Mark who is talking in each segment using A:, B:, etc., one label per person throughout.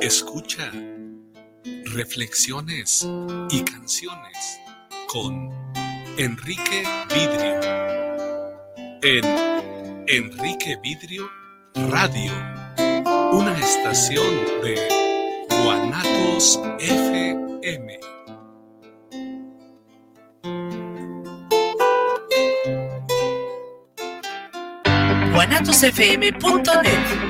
A: Escucha reflexiones y canciones con Enrique Vidrio en Enrique Vidrio Radio, una estación de Guanatos FM.
B: guanatosfm.net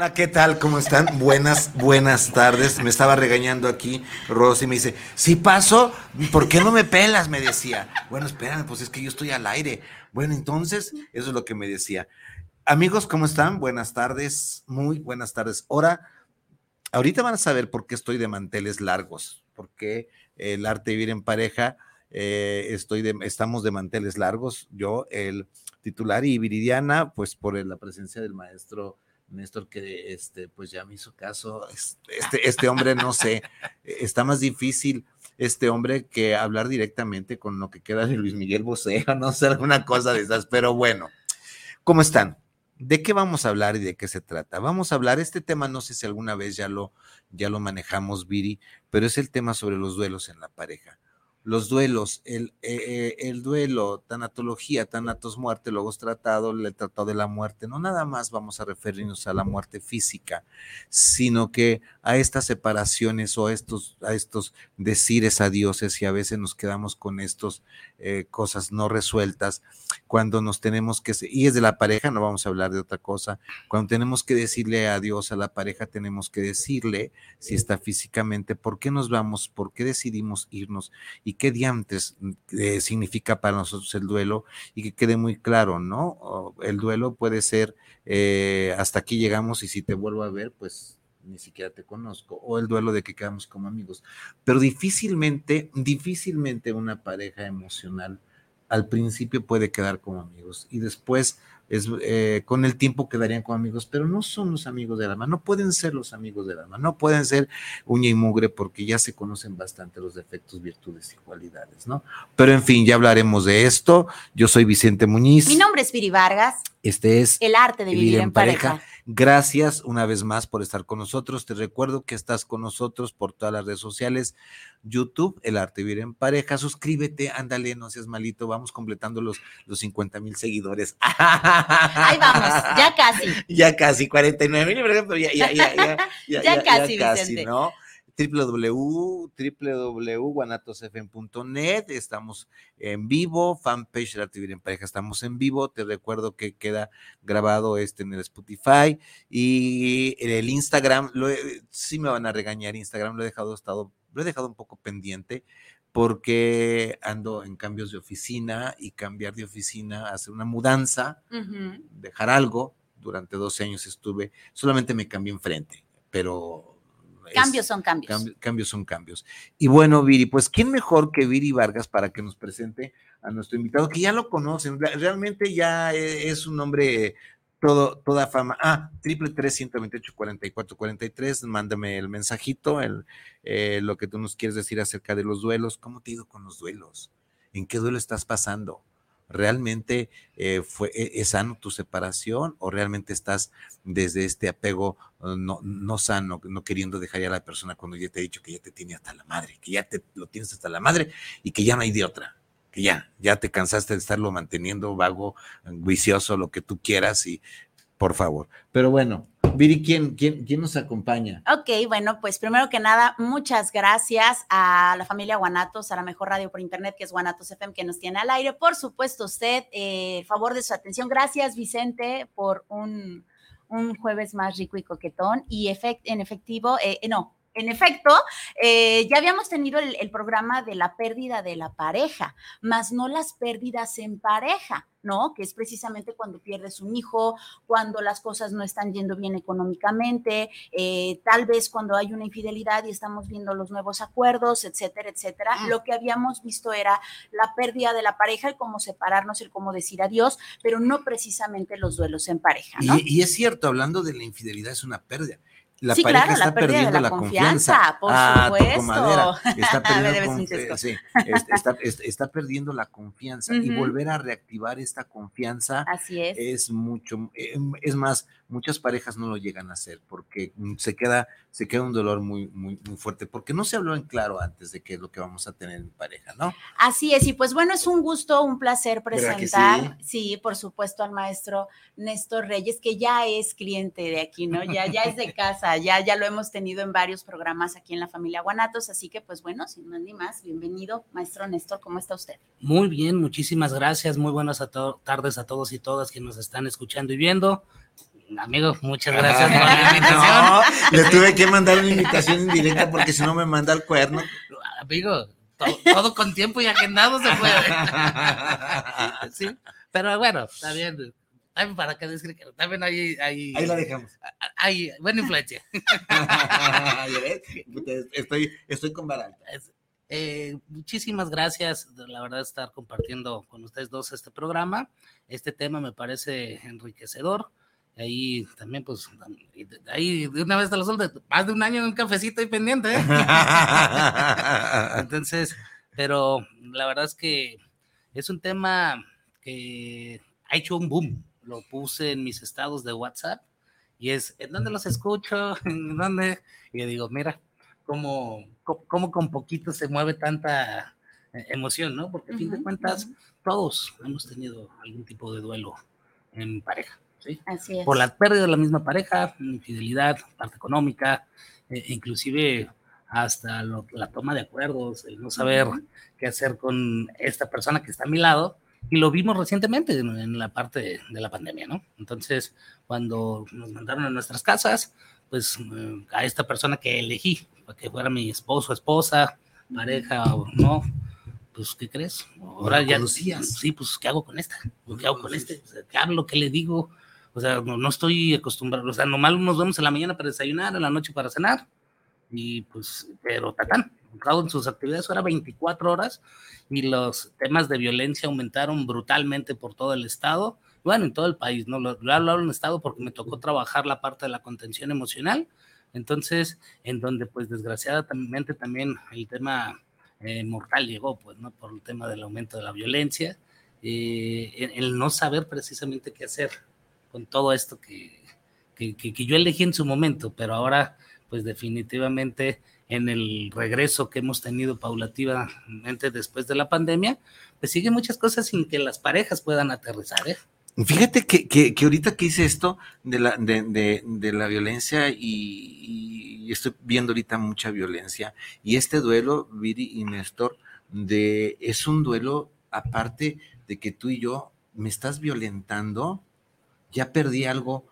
C: Hola, ¿qué tal? ¿Cómo están? Buenas, buenas tardes. Me estaba regañando aquí Rosy me dice, si paso, ¿por qué no me pelas? Me decía. Bueno, espérame, pues es que yo estoy al aire. Bueno, entonces, eso es lo que me decía. Amigos, ¿cómo están? Buenas tardes, muy buenas tardes. Ahora, ahorita van a saber por qué estoy de manteles largos, porque el arte de vivir en pareja, eh, estoy estamos de manteles largos. Yo, el titular y Viridiana, pues por la presencia del maestro Néstor, que este, pues ya me hizo caso. Este, este hombre, no sé, está más difícil este hombre que hablar directamente con lo que queda de Luis Miguel Bosé, no sé, alguna cosa de esas, pero bueno, ¿cómo están? ¿De qué vamos a hablar y de qué se trata? Vamos a hablar, este tema no sé si alguna vez ya lo, ya lo manejamos, Viri, pero es el tema sobre los duelos en la pareja los duelos, el, eh, eh, el duelo, tanatología, tanatos muerte, luego es tratado, el tratado de la muerte, no nada más vamos a referirnos a la muerte física, sino que a estas separaciones o a estos, a estos decires a dioses y a veces nos quedamos con estas eh, cosas no resueltas, cuando nos tenemos que, y es de la pareja, no vamos a hablar de otra cosa, cuando tenemos que decirle adiós a la pareja, tenemos que decirle, si está físicamente, por qué nos vamos, por qué decidimos irnos y qué diantes eh, significa para nosotros el duelo y que quede muy claro, ¿no? El duelo puede ser eh, hasta aquí llegamos y si te vuelvo a ver, pues ni siquiera te conozco, o el duelo de que quedamos como amigos. Pero difícilmente, difícilmente una pareja emocional al principio puede quedar como amigos y después es, eh, con el tiempo quedarían como amigos, pero no son los amigos del alma, no pueden ser los amigos del alma, no pueden ser uña y mugre porque ya se conocen bastante los defectos, virtudes y cualidades, ¿no? Pero en fin, ya hablaremos de esto. Yo soy Vicente Muñiz.
D: Mi nombre es Viri Vargas.
C: Este es
D: El arte de vivir, en pareja.
C: Gracias una vez más por estar con nosotros. Te recuerdo que estás con nosotros por todas las redes sociales. YouTube, El Arte Vivir en Pareja. Suscríbete, ándale, no seas malito. Vamos completando los, los 50 mil seguidores.
D: Ahí vamos, ya casi.
C: Ya casi, 49 mil, por ejemplo, ya, ya, ya, ya,
D: ya, ya, casi, ya casi,
C: ¿no? www.guanatosfm.net. Estamos en vivo, fanpage de Arte Vivir en Pareja, estamos en vivo. Te recuerdo que queda grabado este en el Spotify y el Instagram. Lo, sí me van a regañar Instagram, lo he dejado estado lo he dejado un poco pendiente porque ando en cambios de oficina y cambiar de oficina, hacer una mudanza, dejar algo. Durante 12 años estuve, solamente me cambié enfrente, pero...
D: Cambios son cambios.
C: cambios son cambios. Y bueno, Viri, pues ¿quién mejor que Viri Vargas para que nos presente a nuestro invitado, que ya lo conocen, realmente ya e, es un hombre todo, toda fama. Ah, triple tres ciento veintiocho cuarenta y cuatro cuarenta y tres. Mándame el mensajito, el, eh, lo que tú nos quieres decir acerca de los duelos. ¿Cómo te ha ido con los duelos? ¿En qué duelo estás pasando? ¿Realmente eh, fue, e, es sano tu separación o realmente estás desde este apego uh, no, no sano, no queriendo dejar ya a la persona cuando ya te he dicho que ya te tiene hasta la madre, que ya te lo tienes hasta la madre y que ya no hay de otra? que ya, ya te cansaste de estarlo manteniendo vago, vicioso, lo que tú quieras y por favor. Pero bueno, Viri, ¿quién, quién, quién nos acompaña?
D: Ok, bueno, pues primero que nada, muchas gracias a la familia Guanatos, a la mejor radio por internet que es Guanatos FM, que nos tiene al aire. Por supuesto, usted, eh, favor de su atención. Gracias, Vicente, por un, un jueves más rico y coquetón. Y efect, en efectivo, eh, no, en efecto, eh, ya habíamos tenido el, programa de la pérdida de la pareja, más no las pérdidas en pareja, ¿no? Que es precisamente cuando pierdes un hijo, cuando las cosas no están yendo bien económicamente, eh, tal vez cuando hay una infidelidad y estamos viendo los nuevos acuerdos, etcétera, etcétera. Mm. Lo que habíamos visto era la pérdida de la pareja, el cómo separarnos, el cómo decir adiós, pero no precisamente los duelos en pareja, ¿no?
C: y es cierto, hablando de la infidelidad, es una pérdida la pareja está perdiendo la, confianza,
D: por ah,
C: supuesto. Está perdiendo, sí, está, está, perdiendo la confianza y volver a reactivar esta confianza
D: Así es.
C: es mucho, em, es más, muchas parejas no lo llegan a hacer porque mm, se queda, se queda un dolor muy, muy, muy fuerte, porque no se habló en claro antes de qué es lo que vamos a tener en pareja, ¿no?
D: Así es, y pues bueno, es un gusto, un placer presentar, sí? por supuesto, al maestro Néstor Reyes, que ya es cliente de aquí, ¿no? Ya, ya es de casa, ya, ya lo hemos tenido en varios programas aquí en la familia Guanatos, así que pues bueno, sin más ni más, bienvenido, maestro Néstor, ¿cómo está usted?
E: Muy bien, muchísimas gracias, muy buenas tardes a todos y todas que nos están escuchando y viendo. Amigo, muchas gracias por la invitación. No,
C: le tuve que mandar una invitación indirecta porque si no me manda el cuerno.
E: Amigo, todo, con tiempo y agendado se puede. sí, pero bueno, está bien. También para que también hay, hay,
C: Ahí la dejamos.
E: Hay buena influencia.
C: estoy, estoy con Baral.
E: Eh, muchísimas gracias, la verdad, estar compartiendo con ustedes dos este programa. Este tema me parece enriquecedor ahí también, pues, ahí de una vez te lo suelto, más de un año en un cafecito y pendiente. ¿eh? Entonces, pero la verdad es que es un tema que ha hecho un boom. Lo puse en mis estados de WhatsApp y es, ¿en dónde los escucho? ¿En dónde? Y digo, mira, cómo, cómo con poquito se mueve tanta eh, emoción, ¿no? Porque a fin de cuentas, todos hemos tenido algún tipo de duelo en pareja. Por la pérdida de la misma pareja, infidelidad, parte económica, e inclusive hasta la toma de acuerdos, el no saber qué hacer con esta persona que está a mi lado. Y lo vimos recientemente en, la parte de, la pandemia, ¿no? Entonces, cuando nos mandaron a nuestras casas, pues eh, a esta persona que elegí, para que fuera mi esposo, esposa, pareja o no, pues, ¿qué crees? Ahora ya. Sí, pues, ¿qué hago con esta? ¿Qué hago con este? ¿Qué hablo? ¿Qué le digo? O sea, no, estoy acostumbrado, o sea, normal nos vemos en la mañana para desayunar, en la noche para cenar, y pues, pero tatán, en sus actividades era 24 horas y los temas de violencia aumentaron brutalmente por todo el estado, bueno, en todo el país, ¿no? Lo, lo hablo en el estado porque me tocó trabajar la parte de la contención emocional, entonces, en donde pues desgraciadamente también el tema eh, mortal llegó, pues, ¿no? Por el tema del aumento de la violencia, eh, el no saber precisamente qué hacer con todo esto que, que, yo elegí en su momento, pero ahora pues definitivamente en el regreso que hemos tenido paulativamente después de la pandemia, pues sigue muchas cosas sin que las parejas puedan aterrizar. ¿eh?
C: Fíjate que, que, ahorita que hice esto de la, de, de, la violencia y, y, estoy viendo ahorita mucha violencia y este duelo, Viri y Néstor, de, es un duelo aparte de que tú y yo me estás violentando ya perdí algo,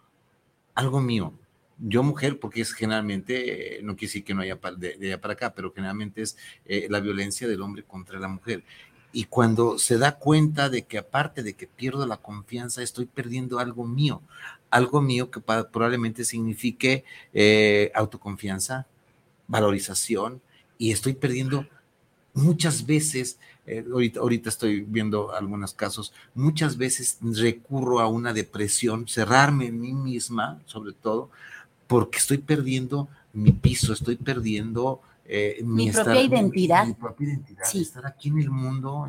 C: algo mío. Yo mujer, porque es generalmente, no quiere decir que no haya de, allá para acá, pero generalmente es eh, la violencia del hombre contra la mujer. Y cuando se da cuenta de que aparte de que pierdo la confianza, estoy perdiendo algo mío, algo mío que probablemente signifique eh, autoconfianza, valorización, y estoy perdiendo muchas veces eh, ahorita, estoy viendo algunos casos, muchas veces recurro a una depresión, cerrarme en mí misma, sobre todo, porque estoy perdiendo mi piso, estoy perdiendo
D: eh, mi, propia identidad.
C: Mi, propia identidad, estar aquí en el mundo,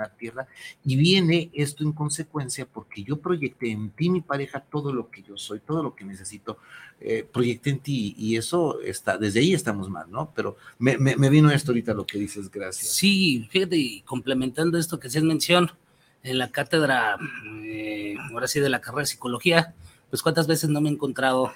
C: la tierra y viene esto en consecuencia porque yo proyecté en ti, mi pareja, todo lo que yo soy, todo lo que necesito, eh, proyecté en ti y eso está, desde ahí estamos mal, ¿no? Pero me, vino esto ahorita lo que dices, gracias.
E: Sí, fíjate, y complementando esto que es mención, en la cátedra, eh, ahora sí, de la carrera de psicología, pues cuántas veces no me he encontrado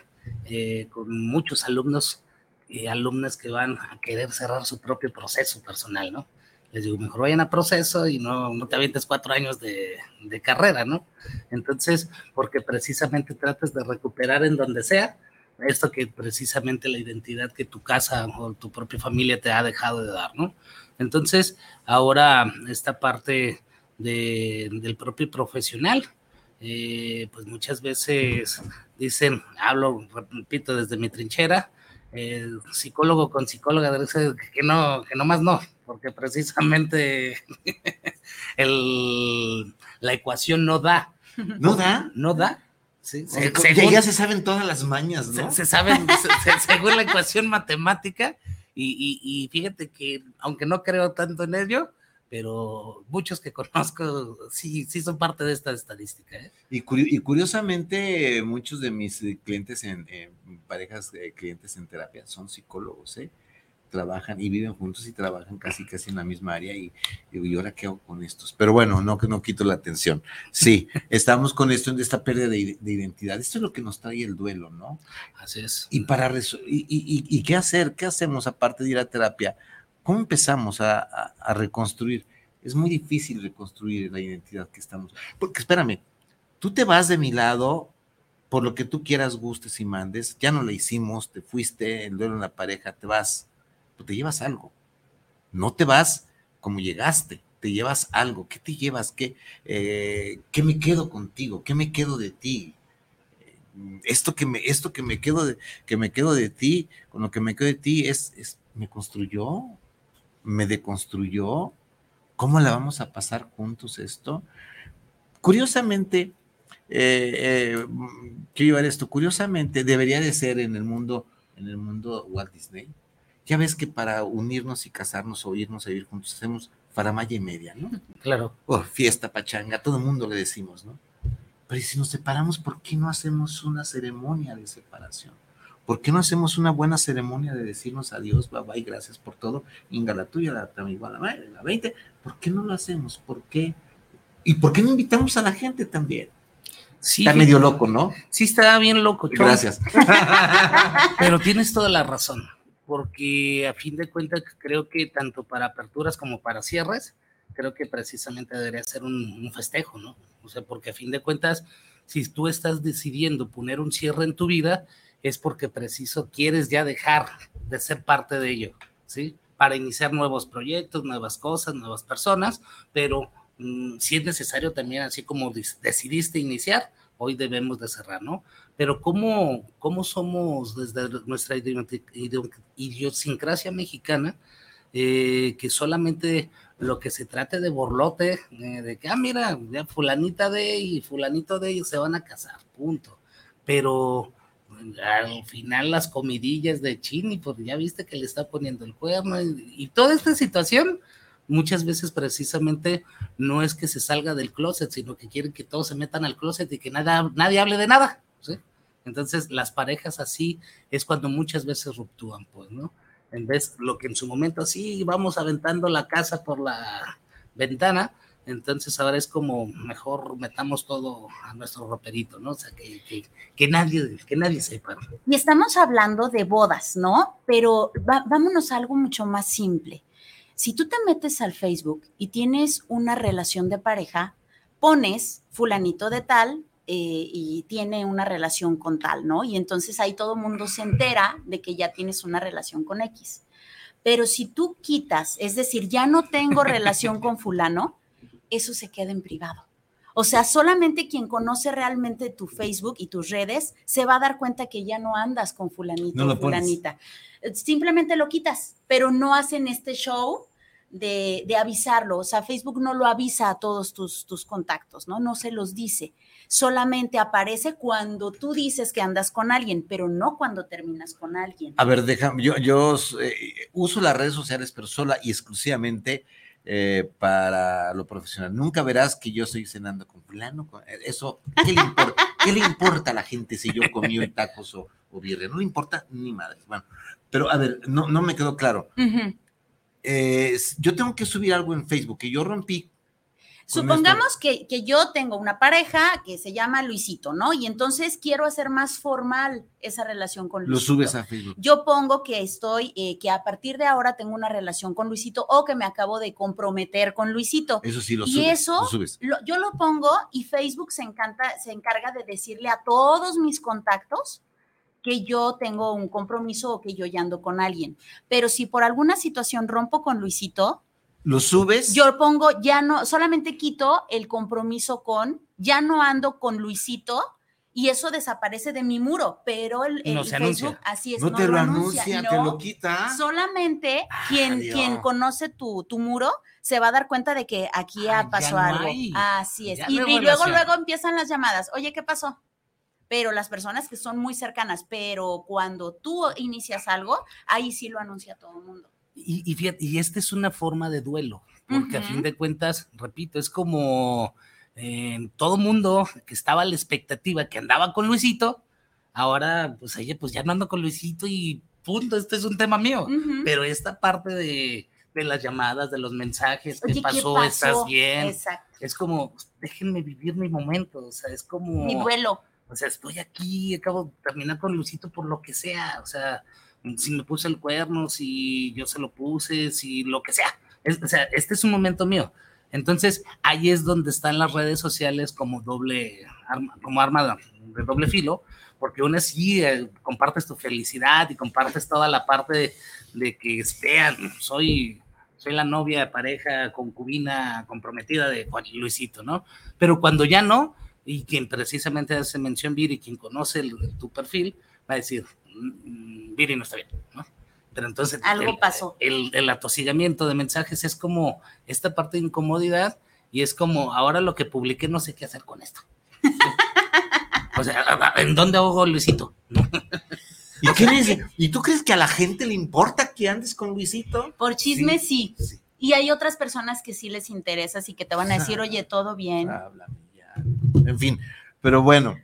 E: eh, con muchos alumnos y alumnas que van a querer cerrar su propio proceso personal, ¿no? Les digo, mejor vayan a proceso y no, no te avientes cuatro años de, carrera, ¿no? Entonces, porque precisamente tratas de recuperar en donde sea esto que precisamente la identidad que tu casa o tu propia familia te ha dejado de dar, ¿no? Entonces, ahora esta parte de, del propio profesional, eh, pues muchas veces dicen, hablo, repito, desde mi trinchera, eh, psicólogo con psicóloga, que no, que no más no, porque precisamente el, la ecuación no da.
C: ¿No da?
E: No da.
C: Sí, ya, se saben todas las mañas,
E: ¿no? Se, saben, según la ecuación matemática, y, y, fíjate que, aunque no creo tanto en ello, pero muchos que conozco sí, sí son parte de esta estadística. ¿eh?
C: Y, y, curiosamente, muchos de mis clientes en, parejas, de clientes en terapia son psicólogos, ¿eh? Trabajan y viven juntos y trabajan casi casi en la misma área y digo, ¿y ahora qué hago con estos? Pero bueno, no que no quito la atención. Sí, estamos con esto, en esta pérdida de, identidad. Esto es lo que nos trae el duelo, ¿no?
E: Así es.
C: Y para y, y, y, qué hacer, qué hacemos aparte de ir a terapia, ¿cómo empezamos a, a reconstruir? Es muy difícil reconstruir la identidad que estamos. Porque espérame, tú te vas de mi lado por lo que tú quieras, gustes y mandes, ya no la hicimos, te fuiste, el duelo en la pareja, te vas pues te llevas algo. No te vas como llegaste, te llevas algo. ¿Qué te llevas? ¿Qué, eh, ¿qué me quedo contigo? ¿Qué me quedo de ti? Esto que me, esto que me quedo de, que me quedo de ti, con lo que me quedo de ti, es, es me construyó, me deconstruyó. ¿Cómo la vamos a pasar juntos esto? Curiosamente, eh, eh, quiero llevar esto, curiosamente debería de ser en el mundo, en el mundo Walt Disney, ya ves que para unirnos y casarnos o irnos a vivir juntos hacemos faramaya y media, ¿no?
E: Claro.
C: O fiesta, pachanga, todo el mundo le decimos, ¿no? Pero si nos separamos, ¿por qué no hacemos una ceremonia de separación? ¿Por qué no hacemos una buena ceremonia de decirnos adiós, bye bye, gracias por todo? Inga la tuya, la también igual la, la 20. ¿Por qué no lo hacemos? ¿Por qué? ¿Y por qué no invitamos a la gente también? Sí, está medio loco, ¿no?
E: Sí, está bien loco.
C: Gracias.
E: Pero tienes toda la razón porque a fin de cuentas creo que tanto para aperturas como para cierres, creo que precisamente debería ser un, festejo, ¿no? O sea, porque a fin de cuentas, si tú estás decidiendo poner un cierre en tu vida, es porque preciso quieres ya dejar de ser parte de ello, ¿sí? Para iniciar nuevos proyectos, nuevas cosas, nuevas personas, pero mm, si es necesario también, así como decidiste iniciar, hoy debemos de cerrar, ¿no? Pero ¿cómo, cómo somos desde nuestra idiosincrasia mexicana, eh, que solamente lo que se trate de borlote, eh, de que, ah, mira, ya fulanita de y fulanito de ellos se van a casar, punto. Pero al final las comidillas de Chini, pues ya viste que le está poniendo el cuerno y toda esta situación, muchas veces precisamente no es que se salga del closet, sino que quieren que todos se metan al closet y que nada, nadie hable de nada. Entonces, las parejas así es cuando muchas veces ruptúan, pues, ¿no? En vez lo que en su momento así vamos aventando la casa por la ventana, entonces ahora es como mejor metamos todo a nuestro roperito, ¿no? O sea, que, que, nadie, que nadie sepa.
D: Y estamos hablando de bodas, ¿no? Pero vámonos a algo mucho más simple. Si tú te metes al Facebook y tienes una relación de pareja, pones fulanito de tal eh, y tiene una relación con tal, ¿no? Y entonces ahí todo mundo se entera de que ya tienes una relación con X. Pero si tú quitas, es decir, ya no tengo relación con fulano, eso se queda en privado. O sea, solamente quien conoce realmente tu Facebook y tus redes se va a dar cuenta que ya no andas con fulanito o fulanita. Simplemente lo quitas, pero no hacen este show de, avisarlo. O sea, Facebook no lo avisa a todos tus, tus contactos, ¿no? No se los dice. Solamente aparece cuando tú dices que andas con alguien, pero no cuando terminas con alguien.
C: A ver, déjame, yo, yo eh, uso las redes sociales, pero sola y exclusivamente eh, para lo profesional. Nunca verás que yo estoy cenando con fulano. Eh, eso, ¿qué le importa? ¿Qué le importa a la gente si yo comí hoy tacos o, o birria? No le importa ni madre. Bueno, pero a ver, no, no me quedó claro. yo tengo que subir algo en Facebook que yo rompí
D: Supongamos que, yo tengo una pareja que se llama Luisito, ¿no? Y entonces quiero hacer más formal esa relación con Luisito.
C: Lo subes a Facebook.
D: Yo pongo que estoy, eh, que a partir de ahora tengo una relación con Luisito o que me acabo de comprometer con Luisito.
C: Eso sí, lo
D: subes. Y eso, yo lo pongo y Facebook se, encanta, se encarga de decirle a todos mis contactos que yo tengo un compromiso o que yo ya ando con alguien. Pero si por alguna situación rompo con Luisito,
C: ¿Lo subes?
D: yo pongo, ya no, solamente quito el compromiso con, ya no ando con Luisito y eso desaparece de mi muro, pero el,
E: No
D: el
E: se
D: Facebook,
E: anuncia.
D: así es,
C: no, te lo anuncia, te
D: no.
C: lo quita.
D: Solamente
C: Ah,
D: quien,
C: Dios.
D: quien conoce tu, tu muro se va a dar cuenta de que aquí
E: Ah,
D: pasó
E: no
D: algo.
E: hay.
D: Así es. Y,
E: no
D: y luego, luego empiezan las llamadas. Oye, ¿qué pasó? Pero las personas que son muy cercanas, pero cuando tú inicias algo, ahí sí lo anuncia todo el mundo.
E: Y, y fíjate, y esta es una forma de duelo, porque a
D: Ujú.
E: fin de cuentas, repito, es como eh, todo mundo que estaba a la expectativa que andaba con Luisito, ahora, pues oye, pues ya no ando con Luisito y punto, este es un tema mío.
D: Ujú.
E: Pero esta parte de, de las llamadas, de los mensajes,
D: Oye,
E: ¿qué pasó? ¿Estás bien?
D: Exacto.
E: Es como, pues, déjenme vivir mi momento, o sea, es como...
D: Mi duelo.
E: O sea, estoy aquí, acabo de terminar con Luisito por lo que sea. O sea, si me puse el cuerno, si yo se lo puse, si lo que sea. Es- o sea, este es un momento mío. Entonces, ahí es donde están las redes sociales como doble arma, como arma de doble filo, porque una sí eh, compartes tu felicidad y compartes toda la parte de, que vean, soy, soy la novia, pareja, concubina, comprometida de Juan Luisito, ¿no? Pero cuando ya no, y quien precisamente hace mención Viri, quien conoce el- tu perfil, va a decir, "Mm, Viri no está bien, ¿no? Pero entonces
D: Algo
E: el,
D: pasó.
E: El, el atosigamiento de mensajes es como esta parte de incomodidad y es como ahora lo que publiqué no sé qué hacer con esto. o sea, ¿en dónde ahogo Luisito?
C: ¿Y, qué? ¿Y tú crees que a la gente le importa que andes con Luisito?
D: Por chisme, sí.
E: Sí.
D: Y hay otras personas que sí les interesa, así que te van a decir, oye, todo bien.
C: Háblame ya. En fin, pero bueno,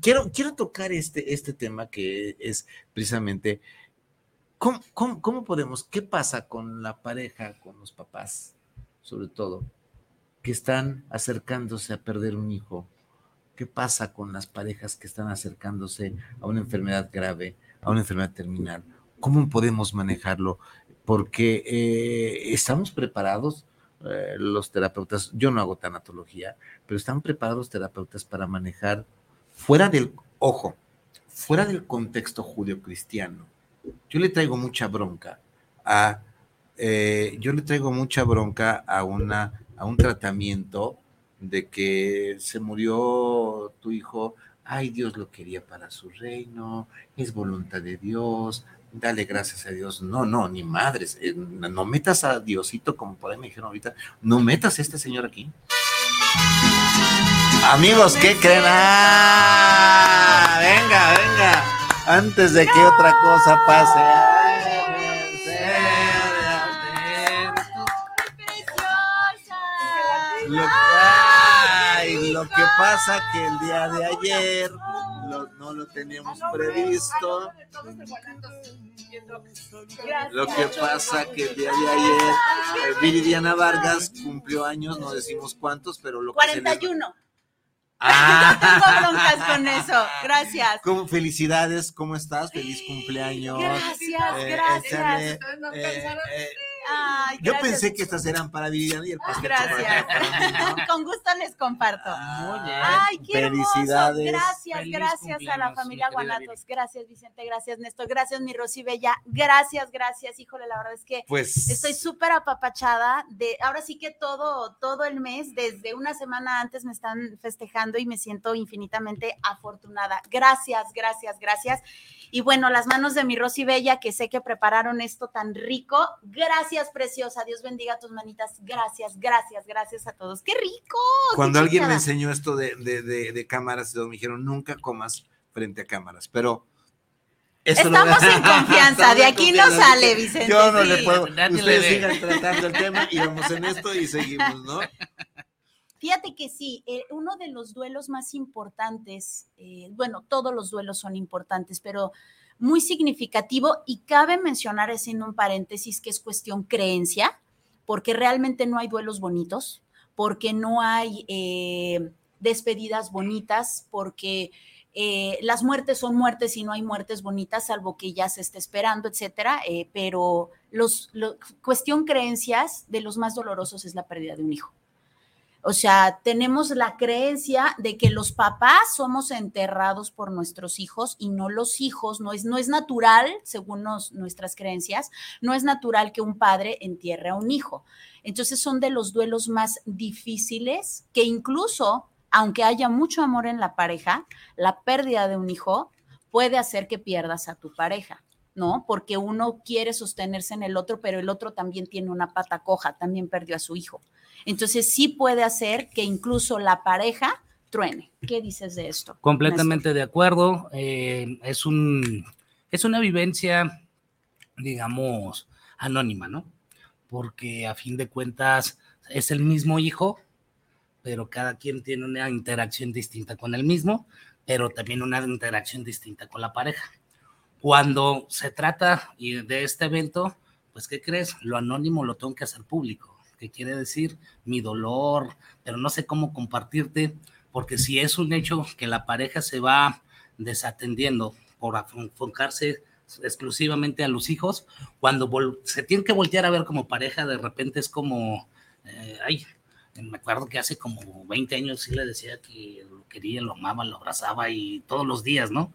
C: quiero, quiero tocar este, este tema que es precisamente, ¿cómo, cómo, cómo podemos, qué pasa con la pareja, con los papás, sobre todo, que están acercándose a perder un hijo? ¿Qué pasa con las parejas que están acercándose a una enfermedad grave, a una enfermedad terminal? ¿Cómo podemos manejarlo? Porque eh, estamos preparados, eh, los terapeutas, yo no hago tanatología, pero están preparados los terapeutas para manejar fuera del, ojo, fuera del contexto judio-cristiano. Yo le traigo mucha bronca a, eh, yo le traigo mucha bronca a, una, a un tratamiento de que se murió tu hijo, ay, Dios lo quería para su reino, es voluntad de Dios, dale gracias a Dios. No, no, ni madres, eh, no metas a Diosito, como por ahí me dijeron ahorita, no metas a este señor aquí. Amigos, ¿qué creen? ¡Ah! Venga, venga, antes de que otra cosa pase. Pasa que el día de ayer lo- no lo teníamos previsto. Lo que pasa que el día de ayer eh, Viridiana Vargas cumplió años, no decimos cuántos, pero lo que se le-
D: 41.
C: Ah.
D: Tengo broncas con eso. Gracias.
C: ¿Cómo- felicidades, ¿cómo estás? Feliz cumpleaños.
D: Gracias,
C: Eh,
D: gracias.
C: échale, eh, eh,
D: Ay,
C: yo
D: gracias.
C: pensé que estas eran para Viridiana y el pastel para
D: Gracias.
C: mí, ¿no?
D: Con gusto les comparto.
E: Muy bien.
D: Ay, qué hermoso.
C: Felicidades.
D: Gracias,
E: Feliz
D: gracias a la familia Guanatos. Gracias, Vicente. Gracias, Néstor. Gracias, mi Rosy Bella. Gracias, gracias. Híjole, la verdad es que
C: Pues
D: estoy súper apapachada. De, ahora sí que todo, todo el mes, desde una semana antes, me están festejando y me siento infinitamente afortunada. Gracias, gracias, gracias. Y bueno, las manos de mi Rosy Bella, que sé que prepararon esto tan rico. Gracias, preciosa. Dios bendiga tus manitas. Gracias, gracias, gracias a todos. ¡Qué rico!
C: Cuando
D: qué
C: alguien me enseñó esto de, de, de, de cámaras, me dijeron, nunca comas frente a cámaras, pero... eso
D: Estamos en confianza, de aquí no sale, Vicente,
C: Yo no
D: sí.
C: le puedo... Ustedes sigan tratando el tema y vamos en esto y seguimos, ¿no?
D: Fíjate que sí, eh, uno de los duelos más importantes, eh, bueno, todos los duelos son importantes, pero muy significativo y cabe mencionar, haciendo un paréntesis, que es cuestión creencia, porque realmente no hay duelos bonitos, porque no hay eh, despedidas bonitas, porque las muertes son muertes y no hay muertes bonitas, salvo que ya se esté esperando, etcétera. pero los, lo- cuestión creencias de los más dolorosos es la pérdida de un hijo. O sea, tenemos la creencia de que los papás somos enterrados por nuestros hijos y no los hijos. No es, no es natural, según nuestras creencias, no es natural que un padre entierre a un hijo. Entonces son de los duelos más difíciles que incluso, aunque haya mucho amor en la pareja, la pérdida de un hijo puede hacer que pierdas a tu pareja. ¿no? Porque uno quiere sostenerse en el otro, pero el otro también tiene una pata coja, también perdió a su hijo. Entonces sí puede hacer que incluso la pareja truene. ¿Qué dices de esto?
E: Completamente de acuerdo. Eh, es, un, es una vivencia, digamos, anónima, ¿no? Porque a fin de cuentas es el mismo hijo, pero cada quien tiene una interacción distinta con el mismo, pero también una interacción distinta con la pareja. Cuando se trata de este evento, pues, ¿qué crees? Lo anónimo lo tengo que hacer público, que quiere decir mi dolor, pero no sé cómo compartirte, porque si es un hecho que la pareja se va desatendiendo por enfocarse exclusivamente a los hijos, cuando se tiene que voltear a ver como pareja, de repente es como, eh, ay, me acuerdo que hace como 20 años sí le decía que lo quería, lo amaba, lo abrazaba y todos los días, ¿no?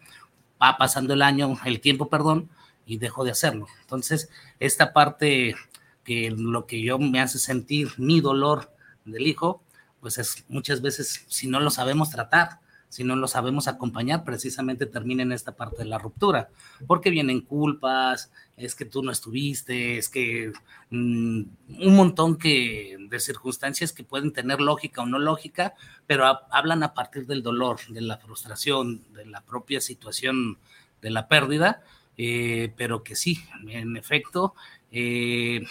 E: va pasando el año, el tiempo, perdón, y dejo de hacerlo. Entonces, esta parte que lo que yo me hace sentir mi dolor del hijo, pues es muchas veces, si no lo sabemos tratar, si no lo sabemos acompañar, precisamente termina en esta parte de la ruptura, porque vienen culpas, es que tú no estuviste, es que mm, un montón que, de circunstancias que pueden tener lógica o no lógica, pero hablan a partir del dolor, de la frustración, de la propia situación de la pérdida, eh, pero que sí, en efecto, eh,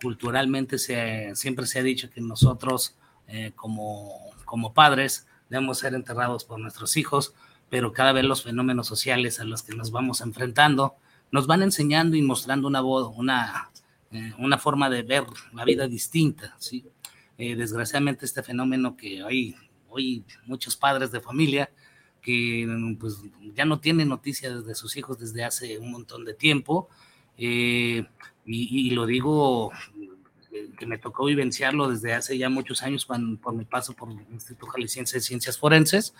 E: culturalmente siempre se ha dicho que nosotros eh, como, padres, debemos ser enterrados por nuestros hijos, pero cada vez los fenómenos sociales a los que nos vamos enfrentando nos van enseñando y mostrando una, eh, forma de ver la vida distinta. ¿sí? Desgraciadamente este fenómeno que hay hoy muchos padres de familia que pues, ya no tienen noticias de sus hijos desde hace un montón de tiempo. Eh, y, y, lo digo que me tocó vivenciarlo desde hace ya muchos años cuando, por mi paso por el Instituto Jalisciense de Ciencias Forenses,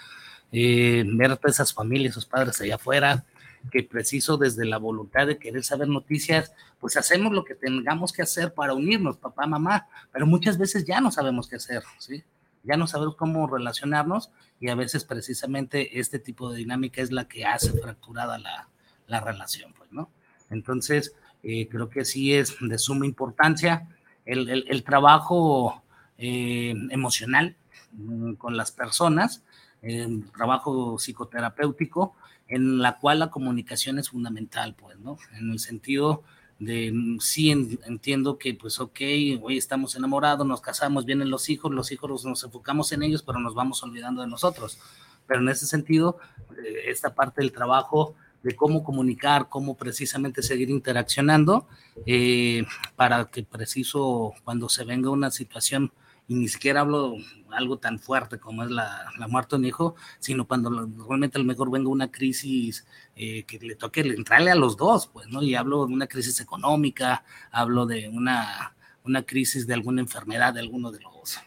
E: eh, ver a esas familias, sus padres allá afuera, que preciso desde la voluntad de querer saber noticias, pues hacemos lo que tengamos que hacer para unirnos, papá, mamá, pero muchas veces ya no sabemos qué hacer, ¿sí? Ya no sabemos cómo relacionarnos y a veces precisamente este tipo de dinámica es la que hace fracturada la, la relación, pues, ¿no? Entonces, eh, creo que sí es de suma importancia el, trabajo eh, emocional mm, con las personas, el trabajo psicoterapéutico, en la cual la comunicación es fundamental, pues, ¿no? En el sentido de, mm, sí entiendo que, pues, ok, hoy estamos enamorados, nos casamos, vienen los hijos, los hijos nos enfocamos en ellos, pero nos vamos olvidando de nosotros. Pero en ese sentido, eh, esta parte del trabajo de cómo comunicar, cómo precisamente seguir interaccionando, eh, para que preciso cuando se venga una situación, y ni siquiera hablo algo tan fuerte como es la, la muerte de un hijo, sino cuando realmente a lo mejor venga una crisis eh, que le toque entrarle a los dos, pues, ¿no? Y hablo de una crisis económica, hablo de una, una crisis de alguna enfermedad de alguno de los,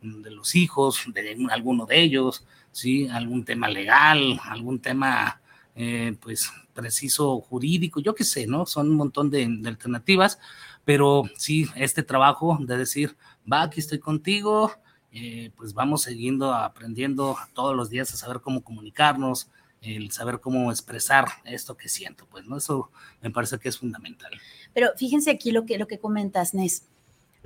E: de los hijos, de alguno de ellos, ¿sí? Algún tema legal, algún tema eh, pues preciso jurídico, yo qué sé, ¿no? Son un montón de, alternativas, pero sí, este trabajo de decir, va, aquí estoy contigo, eh, pues vamos siguiendo aprendiendo todos los días a saber cómo comunicarnos, el saber cómo expresar esto que siento, pues, ¿no? Eso me parece que es fundamental.
D: Pero fíjense aquí lo que, lo que comentas, Nes.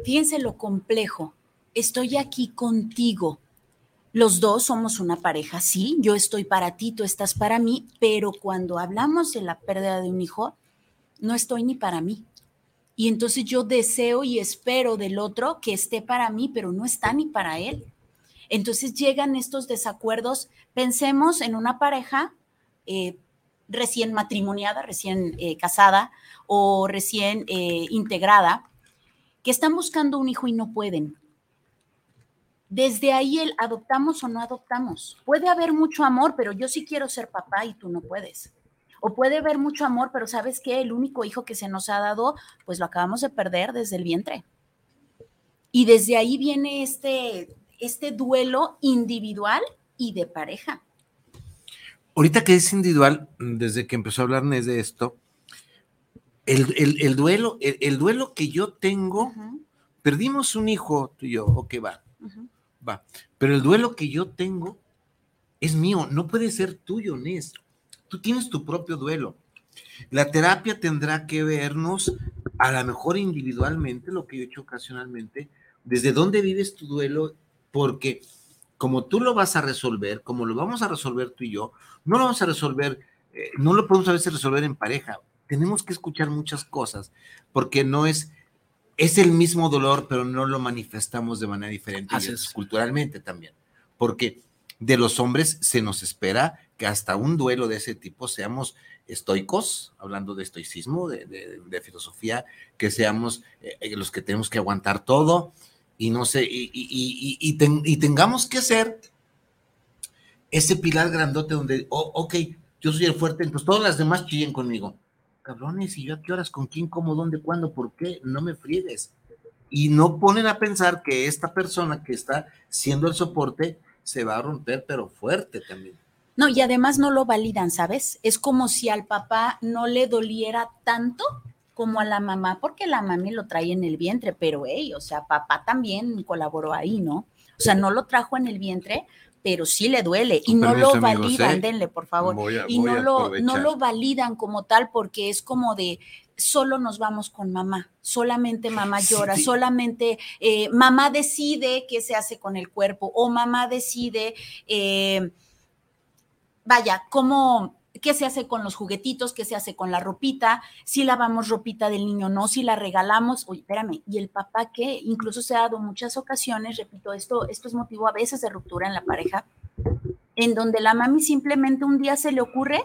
D: Fíjense lo complejo. Estoy aquí contigo los dos somos una pareja, sí, yo estoy para ti, tú estás para mí, pero cuando hablamos de la pérdida de un hijo, no estoy ni para mí. Y entonces yo deseo y espero del otro que esté para mí, pero no está ni para él. Entonces llegan estos desacuerdos. Pensemos en una pareja eh, recién matrimoniada, recién eh, casada o recién eh, integrada, que están buscando un hijo y no pueden desde ahí el adoptamos o no adoptamos. Puede haber mucho amor, pero yo sí quiero ser papá y tú no puedes. O puede haber mucho amor, pero sabes que el único hijo que se nos ha dado, pues lo acabamos de perder desde el vientre. Y desde ahí viene este, este duelo individual y de pareja.
C: Ahorita que es individual, desde que empezó a hablar de esto, el, duelo, el, duelo que yo tengo, perdimos un hijo tú y yo, ok, va, va, pero el duelo que yo tengo es mío, no puede ser tuyo, Nes. Tú tienes tu propio duelo. La terapia tendrá que vernos a lo mejor individualmente, lo que yo he hecho ocasionalmente, desde dónde vives tu duelo, porque como tú lo vas a resolver, como lo vamos a resolver tú y yo, no lo vamos a resolver, eh, no lo podemos a veces resolver en pareja. Tenemos que escuchar muchas cosas, porque no es, es el mismo dolor, pero no lo manifestamos de manera diferente, culturalmente también. Porque de los hombres se nos espera que hasta un duelo de ese tipo seamos estoicos, hablando de estoicismo, de, filosofía, que seamos eh, eh, los que tenemos que aguantar todo y no sé, y, y, tengamos que ser ese pilar grandote donde, oh, ok, yo soy el fuerte, entonces todas las demás chillen conmigo. Cabrones, ¿y yo a qué horas, con quién, cómo, dónde, cuándo, por qué? No me friegues. Y no ponen a pensar que esta persona que está siendo el soporte se va a romper, pero fuerte también.
D: No, y además no lo validan, ¿sabes? Es como si al papá no le doliera tanto como a la mamá, porque la mami lo trae en el vientre, pero hey, o sea, papá también colaboró ahí, ¿no? O sea, no lo trajo en el vientre, pero sí le duele y no lo validan, ¿eh? denle por favor, y no lo, no lo validan como tal porque es como de solo nos vamos con mamá, solamente mamá llora, solamente eh, mamá decide qué se hace con el cuerpo o mamá decide, eh, vaya, cómo, qué se hace con los juguetitos, qué se hace con la ropita, si lavamos ropita del niño no, si la regalamos, oye, espérame, y el papá que incluso se ha dado muchas ocasiones, repito, esto, esto es motivo a veces de ruptura en la pareja, en donde la mami simplemente un día se le ocurre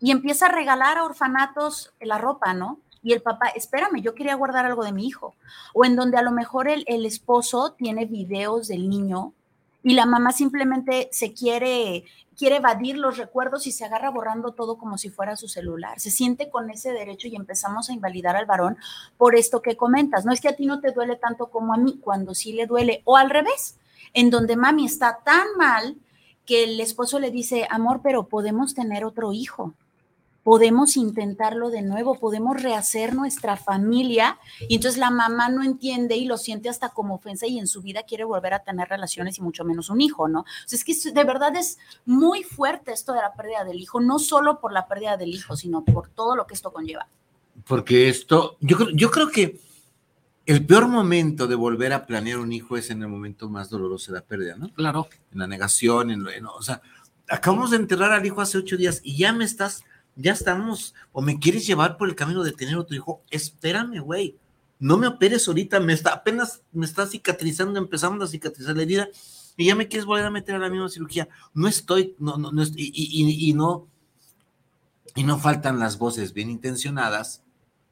D: y empieza a regalar a orfanatos la ropa, ¿no? y el papá, espérame, yo quería guardar algo de mi hijo. O en donde a lo mejor el, el esposo tiene videos del niño y la mamá simplemente se quiere, quiere evadir los recuerdos y se agarra borrando todo como si fuera su celular. Se siente con ese derecho y empezamos a invalidar al varón por esto que comentas. No es que a ti no te duele tanto como a mí, cuando sí le duele. O al revés, en donde mami está tan mal que el esposo le dice, amor, pero podemos tener otro hijo podemos intentarlo de nuevo, podemos rehacer nuestra familia. Y entonces la mamá no entiende y lo siente hasta como ofensa y en su vida quiere volver a tener relaciones y mucho menos un hijo, ¿no? O sea, es que de verdad es muy fuerte esto de la pérdida del hijo, no solo por la pérdida del hijo, sino por todo lo que esto conlleva.
C: Porque esto, yo, yo creo que el peor momento de volver a planear un hijo es en el momento más doloroso de la pérdida, ¿no?
E: Claro.
C: En la negación, en, en o sea, acabamos de enterrar al hijo hace ocho días y ya me estás ya estamos, o me quieres llevar por el camino de tener otro hijo, espérame, güey, no me operes ahorita, me está, apenas me está cicatrizando, empezando a cicatrizar la herida, y ya me quieres volver a meter a la misma cirugía. No estoy, no, no, no y, y, y, no, y no faltan las voces bien intencionadas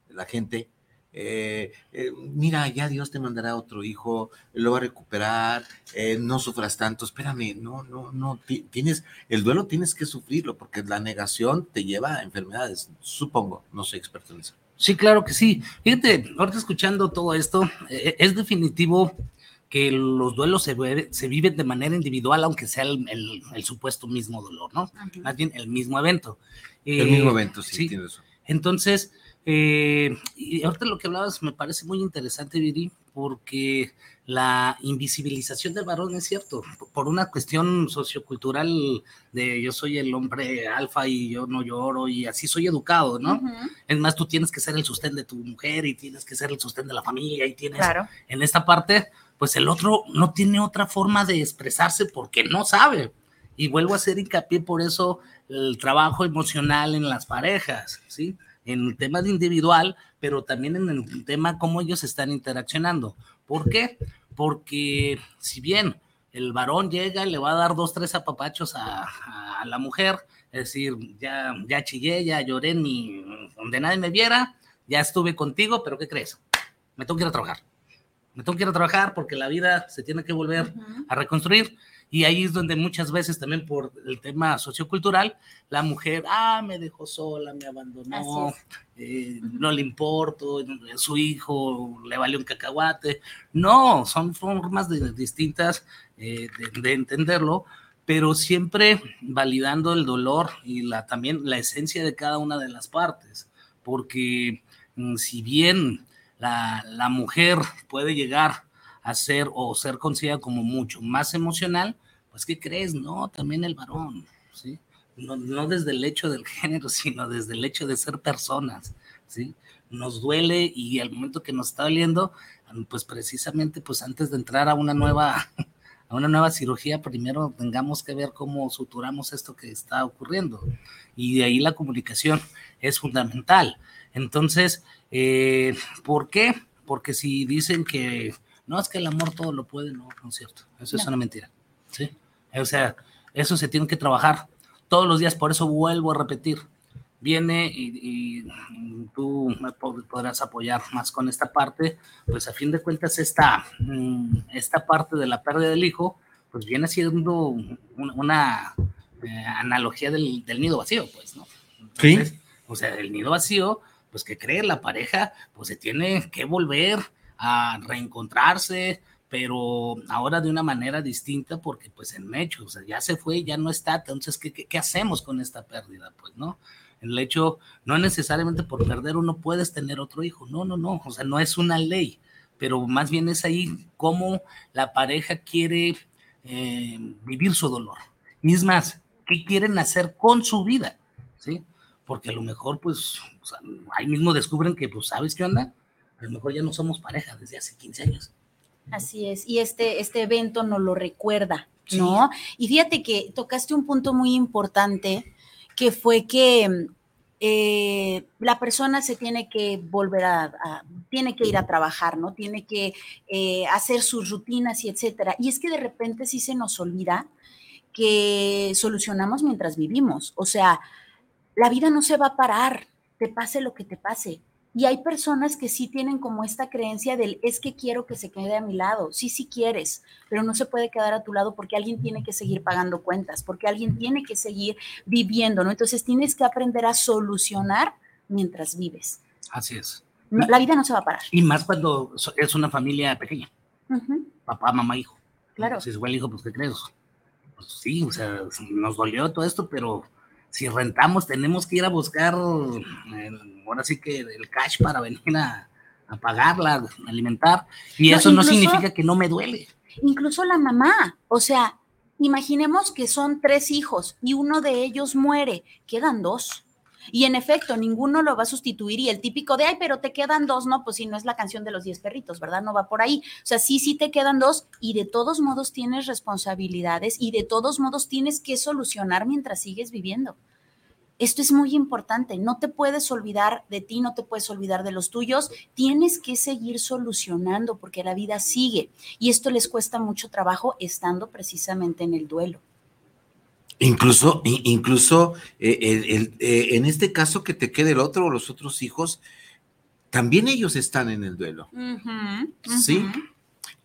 C: de la gente eh, eh, mira, ya Dios te mandará otro hijo, lo va a recuperar, eh, no sufras tanto, espérame, no, no, no, tienes, el duelo tienes que sufrirlo, porque la negación te lleva a enfermedades, supongo, no soy experto en eso.
E: Sí, claro que sí. Fíjate, ahorita escuchando todo esto, es definitivo que los duelos se, se, viven de manera individual, aunque sea el, supuesto mismo dolor, ¿no? Más bien el mismo evento.
C: el mismo evento, sí,
E: sí. Entonces, eh, y ahorita lo que hablabas me parece muy interesante, Viri, porque la invisibilización del varón es cierto, por una cuestión sociocultural de yo soy el hombre alfa y yo no lloro y así soy educado, ¿no? Es más, tú tienes que ser el sostén de tu mujer y tienes que ser el sostén de la familia y tienes en esta parte, pues el otro no tiene otra forma de expresarse porque no sabe. Y vuelvo a hacer hincapié por eso el trabajo emocional en las parejas, ¿sí? En el tema de individual, pero también en el tema cómo ellos están interaccionando. ¿Por qué? Porque si bien el varón llega y le va a dar dos, tres apapachos a, la mujer, es decir, ya, ya chillé, ya lloré, ni donde nadie me viera, ya estuve contigo, pero ¿qué crees? Me tengo que ir a trabajar. Me tengo que ir a trabajar porque la vida se tiene que volver a reconstruir. Y ahí es donde muchas veces también por el tema sociocultural, la mujer, ah, me dejó sola, me abandonó, eh, no le importo, su hijo le valió un cacahuate. No, son formas distintas eh, de, entenderlo, pero siempre validando el dolor y la, también la esencia de cada una de las partes, porque mm, si bien la, la mujer puede llegar a ser o ser considerada como mucho más emocional, pues ¿qué crees? No, también el varón, ¿sí? No, desde el hecho del género, sino desde el hecho de ser personas, ¿sí? Nos duele y al momento que nos está doliendo, pues precisamente, pues antes de entrar a una nueva, a una nueva cirugía, primero tengamos que ver cómo suturamos esto que está ocurriendo. Y de ahí la comunicación es fundamental. Entonces, eh, ¿por qué? Porque si dicen que no es que el amor todo lo puede, no, no es cierto. Eso es una mentira. ¿sí? O sea, eso se tiene que trabajar todos los días, por eso vuelvo a repetir. Viene y, tú me podrás apoyar más con esta parte, pues a fin de cuentas esta, mm, esta parte de la pérdida del hijo, pues viene siendo una, eh, analogía del, nido vacío, pues, ¿no?
C: sí.
E: O sea, el nido vacío, pues que cree la pareja, pues se tiene que volver a reencontrarse, pero ahora de una manera distinta porque pues en hecho, o sea, ya se fue, ya no está, entonces, ¿qué, qué, hacemos con esta pérdida? Pues, ¿no? El hecho, no necesariamente por perder uno puedes tener otro hijo, no, no, no, o sea, no es una ley, pero más bien es ahí cómo la pareja quiere eh, vivir su dolor. Y es más, ¿qué quieren hacer con su vida? ¿Sí? Porque a lo mejor, pues, ahí mismo descubren que, pues, ¿sabes qué onda? A lo mejor ya no somos pareja desde hace 15 años.
D: Así es, y este, este evento nos lo recuerda, ¿no? Y fíjate que tocaste un punto muy importante, que fue que eh, la persona se tiene que volver a, tiene que ir a trabajar, ¿no? Tiene que eh, hacer sus rutinas y etcétera. Y es que de repente sí se nos olvida que solucionamos mientras vivimos. O sea, la vida no se va a parar, te pase lo que te pase. Y hay personas que sí tienen como esta creencia del es que quiero que se quede a mi lado. Sí, sí quieres, pero no se puede quedar a tu lado porque alguien tiene que seguir pagando cuentas, porque alguien tiene que seguir viviendo, ¿no? Entonces tienes que aprender a solucionar mientras vives.
E: Así es.
D: la vida no se va a parar.
E: Y más cuando es una familia pequeña. Papá, mamá, hijo.
D: Claro.
E: Si es igual hijo, pues ¿qué crees? Pues sí, o sea, nos dolió todo esto, pero si rentamos, tenemos que ir a buscar, ahora sí que el cash para venir a, pagarla, alimentar, y eso no significa que no me duele.
D: Incluso la mamá, o sea, imaginemos que son tres hijos y uno de ellos muere, quedan dos. Y en efecto, ninguno lo va a sustituir. Y el típico de, ay, pero te quedan dos, no, pues si no es la canción de los diez perritos, ¿verdad? No va por ahí. O sea, sí, sí te quedan dos y de todos modos tienes responsabilidades y de todos modos tienes que solucionar mientras sigues viviendo. Esto es muy importante, no te puedes olvidar de ti, no te puedes olvidar de los tuyos, tienes que seguir solucionando porque la vida sigue y esto les cuesta mucho trabajo estando precisamente en el duelo.
C: Incluso, incluso eh, eh, en este caso que te quede el otro o los otros hijos, también ellos están en el duelo. Sí.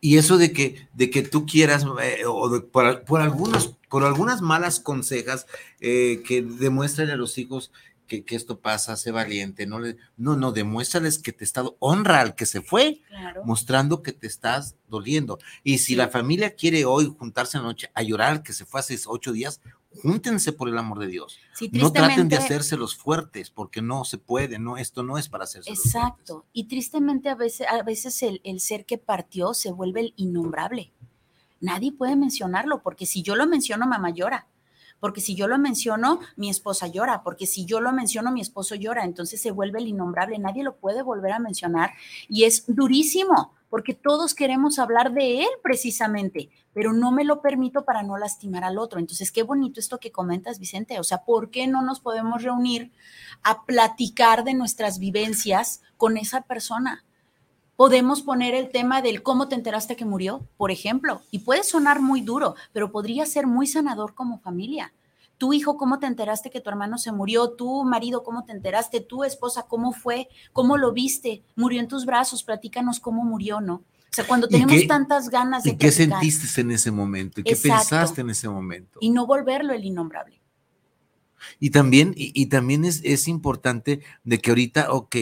C: Y eso de que, de que tú quieras, eh, o por, por, algunos, por algunas malas consejas que demuestren a los hijos que, esto pasa, sé valiente, no, le, no, no, demuéstrales que te está, honra al que se fue, mostrando que te estás doliendo. Y si la familia quiere hoy juntarse en la noche a llorar que se fue hace ocho días, júntense por el amor de Dios. no traten de hacerse los fuertes, porque no se puede, no, esto no es para hacerse
D: Exacto. Y tristemente a veces, a veces el, el, ser que partió se vuelve el innombrable. Nadie puede mencionarlo, porque si yo lo menciono, mamá llora. Porque si yo lo menciono, mi esposa llora. Porque si yo lo menciono, mi esposo llora. Entonces se vuelve el innombrable. Nadie lo puede volver a mencionar. Y es durísimo porque todos queremos hablar de él precisamente, pero no me lo permito para no lastimar al otro. Entonces, qué bonito esto que comentas, Vicente. O sea, ¿por qué no nos podemos reunir a platicar de nuestras vivencias con esa persona? Podemos poner el tema del cómo te enteraste que murió, por ejemplo, y puede sonar muy duro, pero podría ser muy sanador como familia tu hijo, ¿cómo te enteraste que tu hermano se murió? Tu marido, ¿cómo te enteraste? Tu esposa, ¿cómo fue? ¿Cómo lo viste? ¿Murió en tus brazos? Platícanos cómo murió, ¿no? O sea, cuando tenemos tantas ganas de...
C: ¿Y qué sentiste en ese momento? ¿Y qué pensaste en ese momento?
D: Y no volverlo el innombrable.
C: Y también, y, también es, es, importante de que ahorita, ok,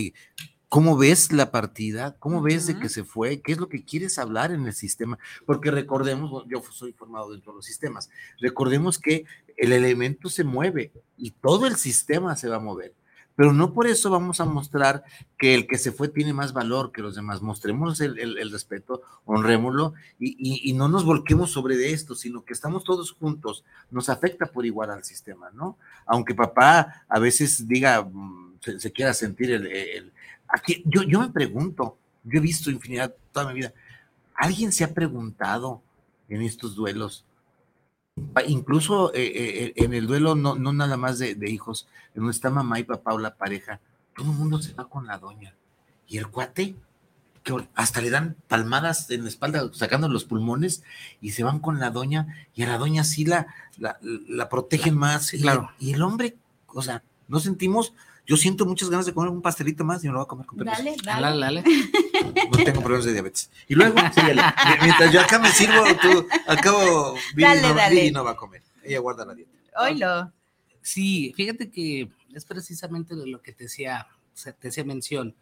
C: ¿cómo ves la partida? ¿Cómo ves de que se fue? ¿Qué es lo que quieres hablar en el sistema? Porque recordemos, yo soy formado dentro de los sistemas, recordemos que el elemento se mueve y todo el sistema se va a mover pero no por eso vamos a mostrar que el que se fue tiene más valor que los demás. Mostremos el, respeto, honrémoslo y, no nos volquemos sobre de esto, sino que estamos todos juntos. Nos afecta por igual al sistema, ¿no? Aunque papá a veces diga, mm, se, quiera sentir el... yo me pregunto, yo he visto infinidad toda mi vida, ¿alguien se ha preguntado en estos duelos? Incluso eh, eh, eh, en el duelo, no, no nada más de, hijos, en donde está mamá y papá o la pareja, todo el mundo se va con la doña. Y el cuate, que hasta le dan palmadas en la espalda, sacando los pulmones, y se van con la doña, y a la doña sí la, la, protegen más. Claro. Y, el hombre, o sea, no sentimos yo siento muchas ganas de comer un pastelito más y me lo voy a comer con
D: permiso. Dale, dale. dale,
C: No tengo problemas de diabetes. Y luego, mientras yo acá me sirvo, tú acabo
D: dale, no,
C: dale. no va a comer. Ella guarda la dieta.
D: Oilo.
E: Sí, fíjate que es precisamente lo que te decía, te decía mención.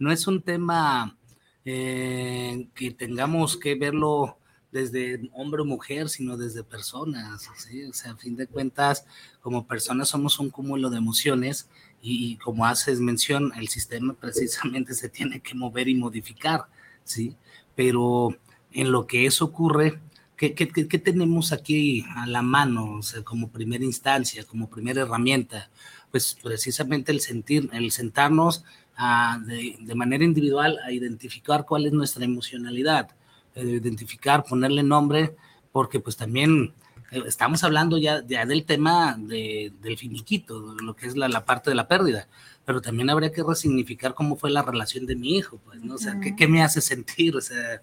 E: No es un tema eh, que tengamos que verlo desde hombre o mujer, sino desde personas. ¿sí? O sea, a fin de cuentas, como personas somos un cúmulo de emociones y, como haces mención, el sistema precisamente se tiene que mover y modificar, ¿sí? Pero en lo que eso ocurre, ¿qué, qué, qué tenemos aquí a la mano, o sea, como primera instancia, como primera herramienta? Pues precisamente el sentir, el sentarnos a, de, de, manera individual a identificar cuál es nuestra emocionalidad, eh, identificar, ponerle nombre, porque pues también estamos hablando ya, del tema del finiquito, lo que es la, parte de la pérdida, pero también habría que resignificar cómo fue la relación de mi hijo, pues, ¿no? O sea, ¿qué, me hace sentir? O sea,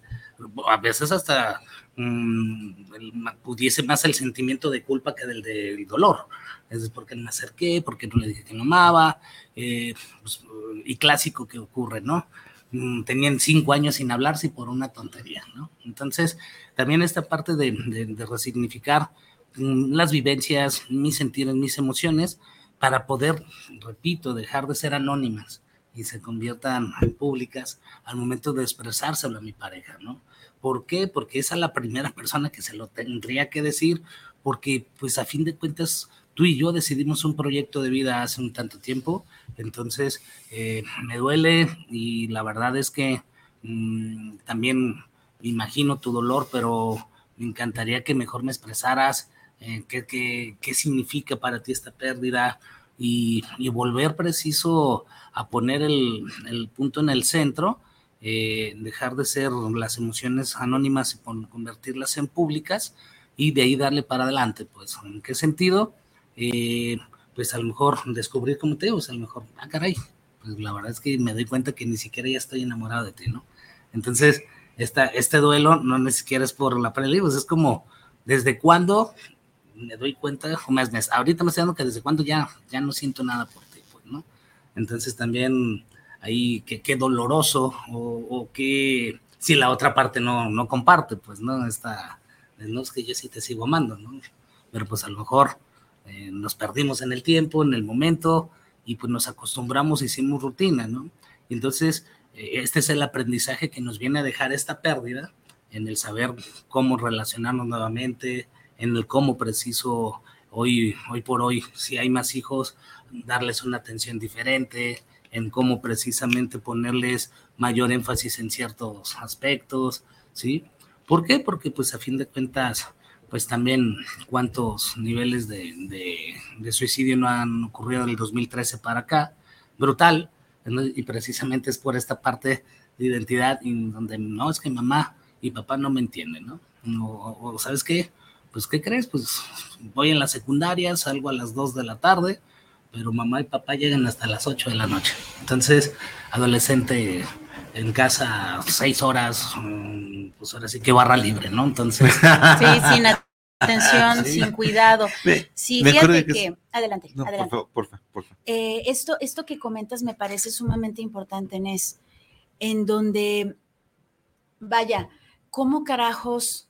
E: a veces hasta mm, pudiese más el sentimiento de culpa que del, del dolor. Es porque no me acerqué, porque no le dije que no amaba, eh, pues, y clásico que ocurre, ¿no? Mm, tenían cinco años sin hablarse por una tontería, ¿no? Entonces, también esta parte de, resignificar mm, las vivencias, mis sentidos, mis emociones, para poder, repito, dejar de ser anónimas y se conviertan en públicas al momento de expresárselo a mi pareja, ¿no? ¿Por qué? Porque esa es la primera persona que se lo tendría que decir, porque pues a fin de cuentas tú y yo decidimos un proyecto de vida hace un tanto tiempo, entonces eh, me duele y la verdad es que mm, también imagino tu dolor, pero me encantaría que mejor me expresaras eh, qué, qué, significa para ti esta pérdida y, volver preciso a poner el, el punto en el centro. Eh, dejar de ser las emociones anónimas y convertirlas en públicas y de ahí darle para adelante, pues, ¿en qué sentido? Eh, pues a lo mejor descubrir como te digo, a lo mejor, ah, caray, pues la verdad es que me doy cuenta que ni siquiera ya estoy enamorado de ti, ¿no? Entonces, esta, este duelo no ni siquiera es por la pérdida, pues es como, ¿desde cuándo me doy cuenta? O más, ahorita me estoy dando que desde cuándo ya, ya no siento nada por ti, pues, ¿no? Entonces también ahí, qué, qué doloroso, o, o que si la otra parte no, no comparte, pues, ¿no? Esta, no es que yo sí te sigo amando, ¿no? Pero pues a lo mejor eh, nos perdimos en el tiempo, en el momento, y pues nos acostumbramos, hicimos rutina, ¿no? Entonces, eh, este es el aprendizaje que nos viene a dejar esta pérdida, en el saber cómo relacionarnos nuevamente, en el cómo preciso hoy, hoy por hoy, si hay más hijos, darles una atención diferente, en cómo precisamente ponerles mayor énfasis en ciertos aspectos, ¿sí? ¿Por qué? Porque pues a fin de cuentas pues también cuántos niveles de, suicidio no han ocurrido del 2013 para acá. Brutal. Y precisamente es por esta parte de identidad en donde no es que mamá y papá no me entienden, ¿no? O, sabes qué, pues ¿qué crees? Pues voy en la secundaria, salgo a las 2 de la tarde, pero mamá y papá llegan hasta las 8 de la noche. Entonces, adolescente en casa seis horas, mm, pues ahora sí que barra libre, ¿no? Entonces.
D: Sí, sin atención,
C: Sí.
D: sin cuidado.
C: Me-
D: Sí,
C: me acuerdo
D: fíjate
C: que-
D: que, adelante,
C: No, por
D: adelante.
C: favor, por favor, por favor.
D: Eh, esto, esto que comentas me parece sumamente importante, Nes, en donde, vaya, ¿cómo carajos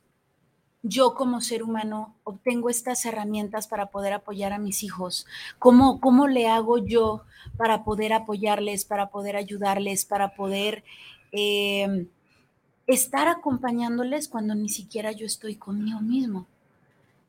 D: yo como ser humano obtengo estas herramientas para poder apoyar a mis hijos? ¿Cómo, cómo le hago yo para poder apoyarles, para poder ayudarles, para poder eh, estar acompañándoles cuando ni siquiera yo estoy conmigo mismo?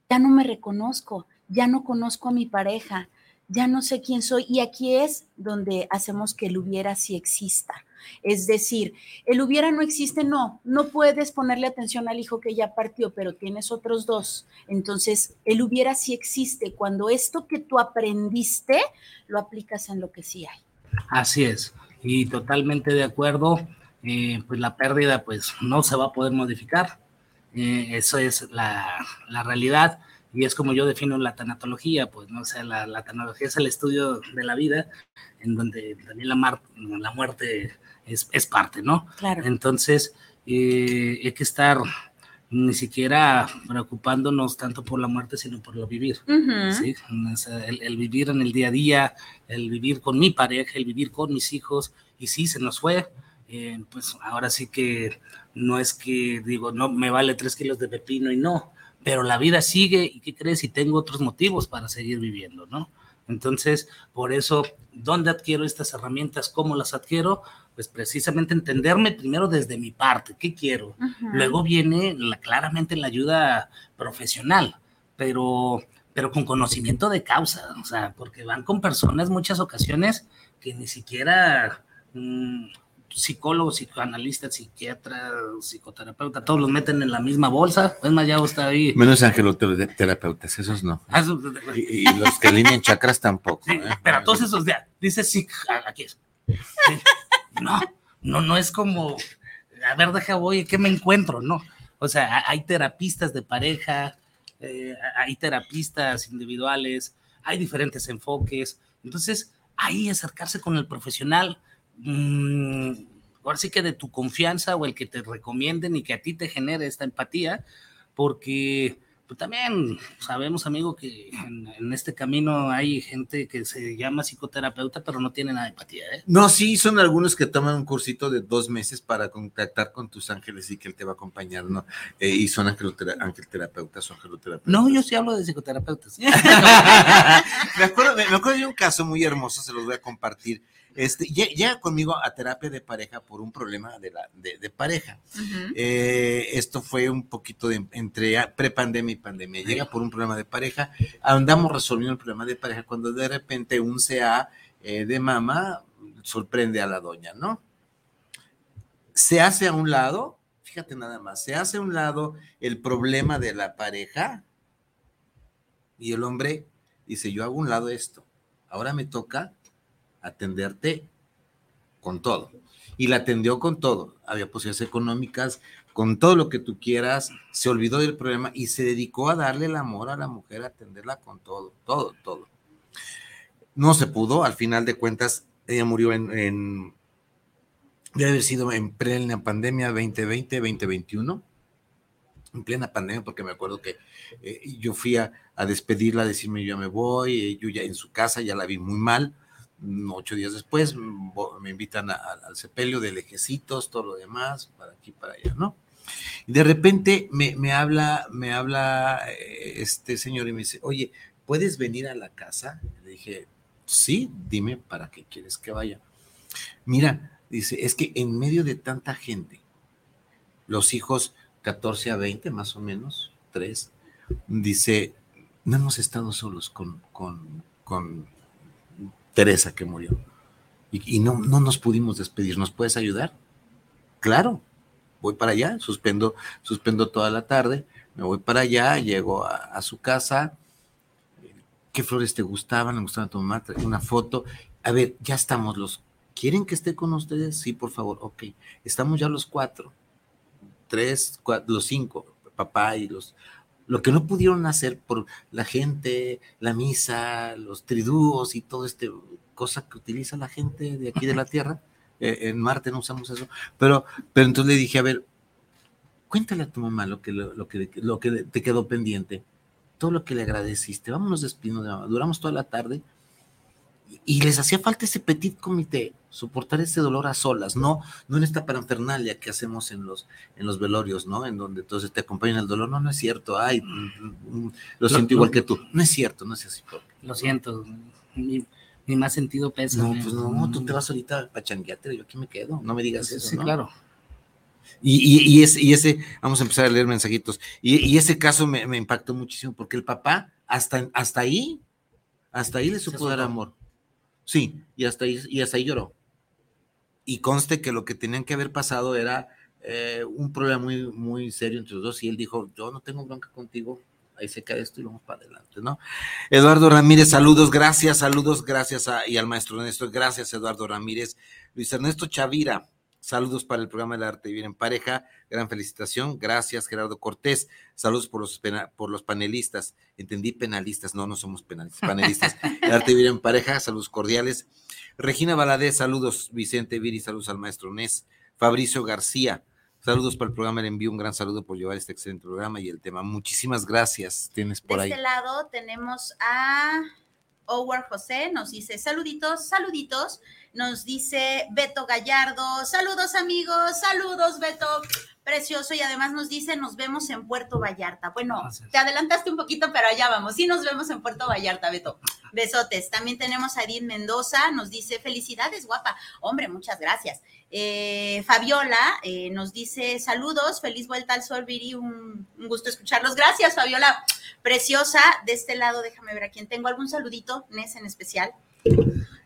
D: Ya no me reconozco, ya no conozco a mi pareja, ya no sé quién soy. Y aquí es donde hacemos que el hubiera sí exista. Es decir, el hubiera no existe, no, no puedes ponerle atención al hijo que ya partió, pero tienes otros dos. Entonces, el hubiera sí existe cuando esto que tú aprendiste lo aplicas en lo que sí hay.
E: Así es, y totalmente de acuerdo. eh, pues la pérdida, pues no se va a poder modificar. Eh, eso es la, la realidad y es como yo defino la tanatología, pues no o sea, la, la tanatología es el estudio de la vida, en donde también la, muerte es, es parte, ¿no?
D: Claro.
E: Entonces, eh, hay que estar ni siquiera preocupándonos tanto por la muerte, sino por lo vivir. ¿sí? El vivir en el día a día, el vivir con mi pareja, el vivir con mis hijos, y sí, se nos fue. eh, pues ahora sí que no es que digo, no, me vale tres kilos de pepino y no, pero la vida sigue y ¿qué crees? Y tengo otros motivos para seguir viviendo, ¿no? Entonces, por eso, ¿dónde adquiero estas herramientas? ¿Cómo las adquiero? Pues precisamente entenderme primero desde mi parte, ¿qué quiero? Luego viene la, claramente la ayuda profesional, pero, pero con conocimiento de causa, o sea, porque van con personas muchas ocasiones que ni siquiera mm, psicólogos, psicoanalistas, psiquiatra, psicoterapeuta, todos los meten en la misma bolsa. Es más, ya está ahí.
C: Menos angeloterapeutas, esos no.
E: Ah, eso-
C: Y, y los que alinean chakras tampoco.
E: Sí,
C: ¿eh?
E: pero todos esos, ya, dice sí, aquí es. Sí. No, no, no es como, a ver, deja voy, ¿qué me encuentro? No. O sea, ha- hay terapistas de pareja, eh, hay terapistas individuales, hay diferentes enfoques. Entonces, ahí acercarse con el profesional, mm, ahora que de tu confianza o el que te recomienden y que a ti te genere esta empatía, porque pues, también sabemos, amigo, que en, en este camino hay gente que se llama psicoterapeuta, pero no tiene nada de empatía, ¿eh?
C: No, sí, son algunos que toman un cursito de dos meses para contactar con tus ángeles y que él te va a acompañar, ¿no? Eh, y son angelterapeutas o angeloterapeutas.
E: No, yo sí hablo de psicoterapeutas.
C: me, acuerdo, me, me acuerdo de un caso muy hermoso, se los voy a compartir. Este, lle- llega conmigo a terapia de pareja por un problema de, la, de, de pareja. Eh, esto fue un poquito de entre prepandemia y pandemia. Llega por un problema de pareja, andamos resolviendo el problema de pareja cuando de repente un CA eh, de mamá sorprende a la doña, ¿no? Se hace a un lado, fíjate nada más, se hace a un lado el problema de la pareja y el hombre dice, yo hago un lado esto, ahora me toca atenderte con todo. Y la atendió con todo. Había posibilidades económicas, con todo lo que tú quieras, se olvidó del problema y se dedicó a darle el amor a la mujer, a atenderla con todo, todo, todo. No se pudo, al final de cuentas, ella murió en, en debe haber sido en plena pandemia 2020, 2021, en plena pandemia, porque me acuerdo que eh, yo fui a, despedirla, a decirme yo ya me voy, eh, yo ya en su casa ya la vi muy mal, ocho días después mm, me invitan al sepelio de lejecitos, todo lo demás, para aquí, para allá, ¿no? De repente me, me habla, me habla eh, este señor y me dice, oye, ¿puedes venir a la casa? Le dije, sí, dime para qué quieres que vaya. Mira, dice, es que en medio de tanta gente, los hijos 14 a 20 más o menos, tres, dice, no hemos estado solos con, con Teresa que murió. Y, no, no nos pudimos despedir. ¿Nos puedes ayudar? Claro, voy para allá, suspendo, suspendo toda la tarde, me voy para allá, llego a, su casa. ¿Qué flores te gustaban? ¿Le gustaban? Trae Una foto. A ver, ya estamos los. ¿Quieren que esté con ustedes? Sí, por favor. Ok. Estamos ya los cuatro. Tres, los cinco. Papá y los. Lo que no pudieron hacer por la gente, la misa, los tridúos y todo este cosa que utiliza la gente de aquí de la Tierra. Eh, en Marte no usamos eso. Pero, pero entonces le dije, a ver, cuéntale a tu mamá lo que, lo, que, lo que te quedó pendiente, todo lo que le agradeciste. Vámonos despidiendo de mamá. Duramos toda la tarde y les hacía falta ese petit comité, soportar ese dolor a solas, no, no en esta paranfernalia que hacemos en los, en los velorios, ¿no? En donde entonces te acompañan el dolor. No, no es cierto. Ay, mm, mm, lo siento igual que tú. No es cierto, no es así.
E: Lo siento. Mi, más sentido pesa.
C: No, pues no, tú te vas ahorita a changuearte, yo aquí me quedo. No me digas eso.
E: Sí, claro.
C: Y, y, ese, y, ese, vamos a empezar a leer mensajitos. Y, ese caso me, me, impactó muchísimo porque el papá, hasta, hasta ahí, hasta ahí le supo dar amor. Sí, y hasta ahí, y hasta ahí lloró. Y conste que lo que tenían que haber pasado era eh, un problema muy, muy serio entre los dos. Y él dijo: Yo no tengo bronca contigo, ahí se cae esto y vamos para adelante, ¿no? Eduardo Ramírez, saludos, gracias, saludos, gracias a, y al maestro Ernesto, gracias Eduardo Ramírez. Luis Ernesto Chavira, saludos para el programa del arte vivir en pareja, gran felicitación, gracias Gerardo Cortés, saludos por los, por los panelistas, entendí penalistas, no, no somos penalistas, panelistas, el arte vivir en pareja, saludos cordiales. Regina Valadez, saludos, Vicente Viri, saludos al maestro Nes, Fabricio García, Saludos para el programa, le envío un gran saludo por llevar este excelente programa y el tema. Muchísimas gracias. Tienes por ahí.
D: De este lado tenemos a Howard José, nos dice saluditos, saluditos. Nos dice Beto Gallardo, saludos amigos, saludos Beto precioso y además nos dice nos vemos en Puerto Vallarta. Bueno, te adelantaste un poquito, pero allá vamos. Sí, nos vemos en Puerto Vallarta, Beto. Besotes. También tenemos a Edith Mendoza, nos dice felicidades, guapa. Hombre, muchas gracias. Eh, Fabiola eh, nos dice saludos, feliz vuelta al sol, Viri, un, gusto escucharlos. Gracias, Fabiola, preciosa. De este lado, déjame ver a quién tengo algún saludito, Nes en especial.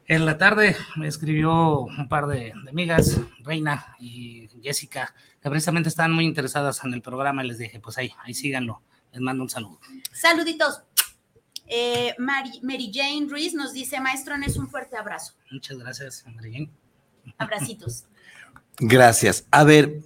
E: En la tarde me escribió un par de, amigas, Reina y Jessica, que precisamente estaban muy interesadas en el programa y les dije, pues ahí, ahí síganlo. Les mando un saludo.
D: Saluditos. Eh, Mary, Jane Ruiz nos dice, maestro, es un fuerte abrazo.
E: Muchas gracias, Mary Jane.
D: Abracitos.
C: Gracias. A ver,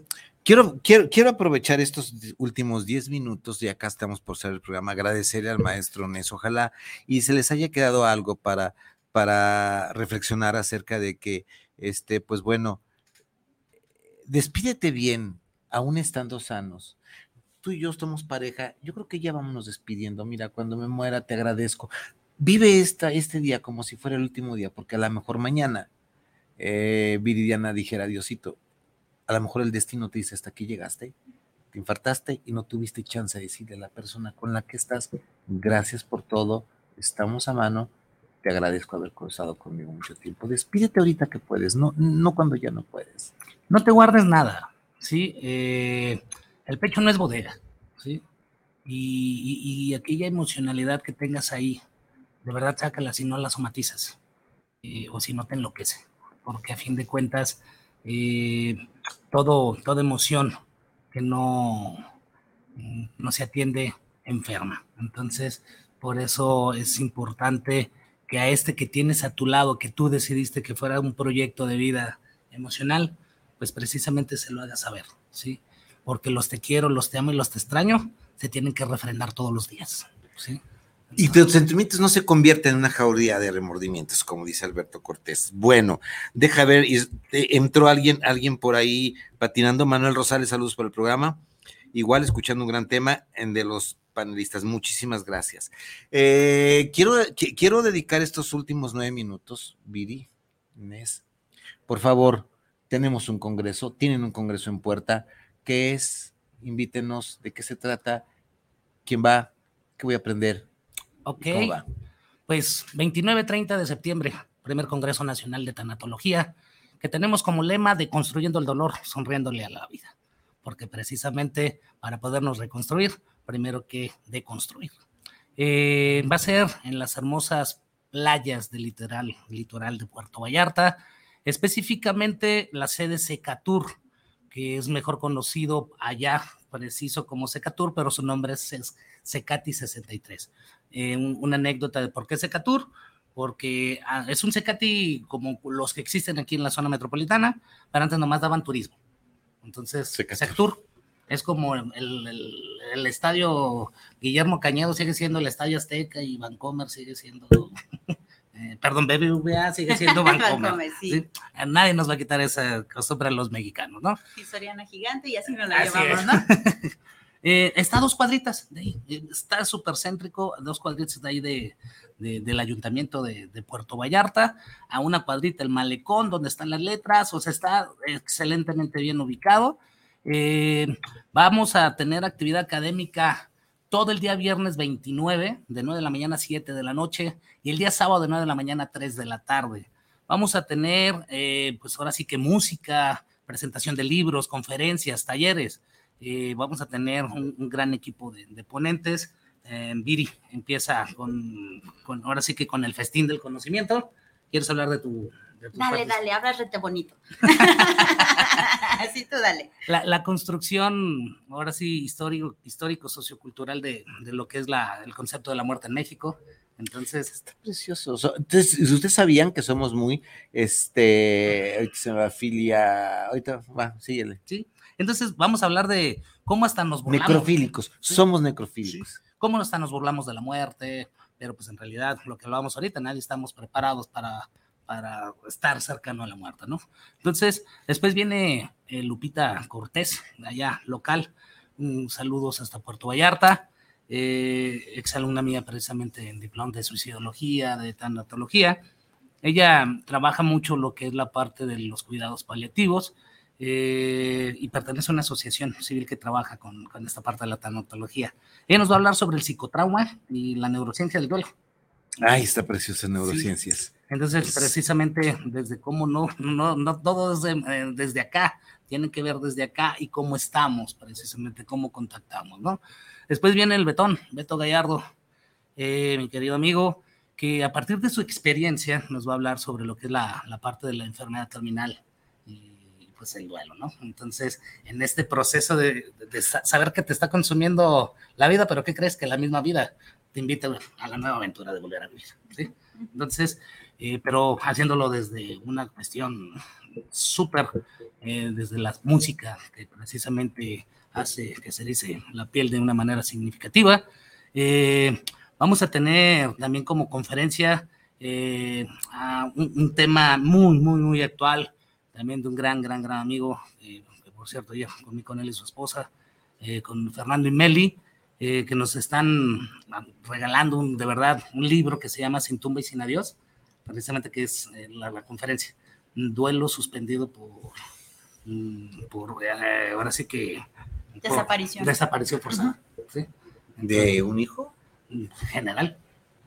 C: quiero, quiero, quiero aprovechar estos últimos 10 minutos, y acá estamos por ser el programa, agradecerle al maestro Nes. Ojalá y se les haya quedado algo para para reflexionar acerca de que, este, pues bueno, despídete bien, aún estando sanos. Tú y yo somos pareja, yo creo que ya vámonos despidiendo. Mira, cuando me muera te agradezco. Vive esta, este día como si fuera el último día, porque a lo mejor mañana eh, Viridiana dijera, Diosito, a lo mejor el destino te dice, hasta aquí llegaste, te infartaste y no tuviste chance de decirle a la persona con la que estás, gracias por todo, estamos a mano, te agradezco haber cruzado conmigo mucho tiempo. Despídete ahorita que puedes, no, no cuando ya no puedes.
E: No te guardes nada, ¿sí? Eh, el pecho no es bodega, ¿sí? Y, aquella emocionalidad que tengas ahí, de verdad sácala si no la somatizas eh, o si no te enloquece, porque a fin de cuentas, eh, todo, toda emoción que no, no se atiende enferma. Entonces, por eso es importante que a este que tienes a tu lado, que tú decidiste que fuera un proyecto de vida emocional, pues precisamente se lo hagas saber, ¿sí? Porque los te quiero, los te amo y los te extraño se tienen que refrendar todos los días, ¿sí?
C: Y tus sentimientos no se convierten en una jauría de remordimientos, como dice Alberto Cortés. Bueno, deja ver, entró alguien, alguien por ahí patinando. Manuel Rosales, saludos por el programa. Igual escuchando un gran tema en de los panelistas. Muchísimas gracias. Eh, quiero, quiero dedicar estos últimos nueve minutos, Viri, Inés, por favor, tenemos un congreso, tienen un congreso en puerta. ¿Qué es? Invítenos, ¿de qué se trata? ¿Quién va? ¿Qué voy a aprender?
E: Ok. Pues 29-30 de septiembre, primer Congreso Nacional de Tanatología, que tenemos como lema de construyendo el dolor, sonriéndole a la vida, porque precisamente para podernos reconstruir primero que deconstruir. Eh, va a ser en las hermosas playas del litoral, litoral de Puerto Vallarta, específicamente la sede Secatur, que es mejor conocido allá, preciso como Secatur, pero su nombre es Secati 63. Eh, una anécdota de por qué Secatur, porque ah, es un Secati como los que existen aquí en la zona metropolitana, pero antes nomás daban turismo. Entonces, Secatur es como el, estadio Guillermo Cañedo sigue siendo el estadio Azteca y Vancomer sigue siendo eh, perdón, BBVA sigue siendo
D: sí.
E: ¿sí? A Nadie nos va a quitar esa costumbre a los mexicanos, ¿no?
D: Y Soriana gigante y así nos la
E: Así
D: llevamos,
E: es.
D: ¿no?
E: Eh, está a dos cuadritas, de ahí, eh, está súper céntrico, dos cuadritas de ahí de, de- del ayuntamiento de, de Puerto Vallarta, a una cuadrita el malecón donde están las letras, o sea, está excelentemente bien ubicado. Eh, vamos a tener actividad académica todo el día viernes 29, de 9 de la mañana a 7 de la noche, y el día sábado de 9 de la mañana a 3 de la tarde. Vamos a tener, eh, pues ahora sí que música, presentación de libros, conferencias, talleres. Eh, vamos a tener un, gran equipo de, de ponentes. Eh, Viri empieza con, con- ahora sí que con el festín del conocimiento. ¿Quieres hablar de tu... de tus
D: Dale,
E: partes?
D: dale, habla rete bonito. Así tú dale.
E: La, la construcción, ahora sí, histórico, histórico sociocultural de, de lo que es la, el concepto de la muerte en México. Entonces,
C: Precioso. So- Entonces, ¿ustedes sabían que somos muy, este, ahorita se me va filia, ahorita, va, síguele.
E: sí. Entonces, vamos a hablar de cómo hasta nos burlamos.
C: Necrofílicos, somos necrofílicos.
E: cómo hasta nos burlamos de la muerte, pero pues en realidad lo que hablábamos ahorita, nadie estamos preparados para, para estar cercano a la muerte, ¿no? Entonces, después viene eh, Lupita Cortés, allá local, un saludos hasta Puerto Vallarta, eh, exalumna mía precisamente en diploma de suicidología, de tanatología. Ella trabaja mucho lo que es la parte de los cuidados paliativos, eh, y pertenece a una asociación civil que trabaja con, con esta parte de la tanatología. Ella nos va a hablar sobre el psicotrauma y la neurociencia del duelo.
C: Ay, está preciosa neurociencias.
E: Entonces, precisamente desde cómo no, no, no todo desde, eh, desde acá, tiene que ver desde acá y cómo estamos, precisamente cómo contactamos, ¿no? Después viene el Betón, Beto Gallardo, eh, mi querido amigo, que a partir de su experiencia nos va a hablar sobre lo que es la, la parte de la enfermedad terminal y pues el duelo, ¿no? Entonces, en este proceso de, de- de sa- saber que te está consumiendo la vida, pero ¿qué crees? Que la misma vida te invita a la nueva aventura de volver a vivir, ¿sí? Entonces, eh, pero haciéndolo desde una cuestión súper, eh, desde la música, que precisamente hace que se dice la piel de una manera significativa. Eh, vamos a tener también como conferencia eh, a un, un tema muy, muy, muy actual, también de un gran, gran, gran amigo, eh, que por cierto, yo comí con él y su esposa, eh, con Fernando y Meli, que nos están regalando un- de verdad un libro que se llama Sin tumba y sin adiós, precisamente que es eh, la, la conferencia, un duelo suspendido por, mm, por eh, ahora sí que... por-
D: Desaparición.
E: desaparición forzada, ¿sí?
C: ¿De un hijo?
E: En general.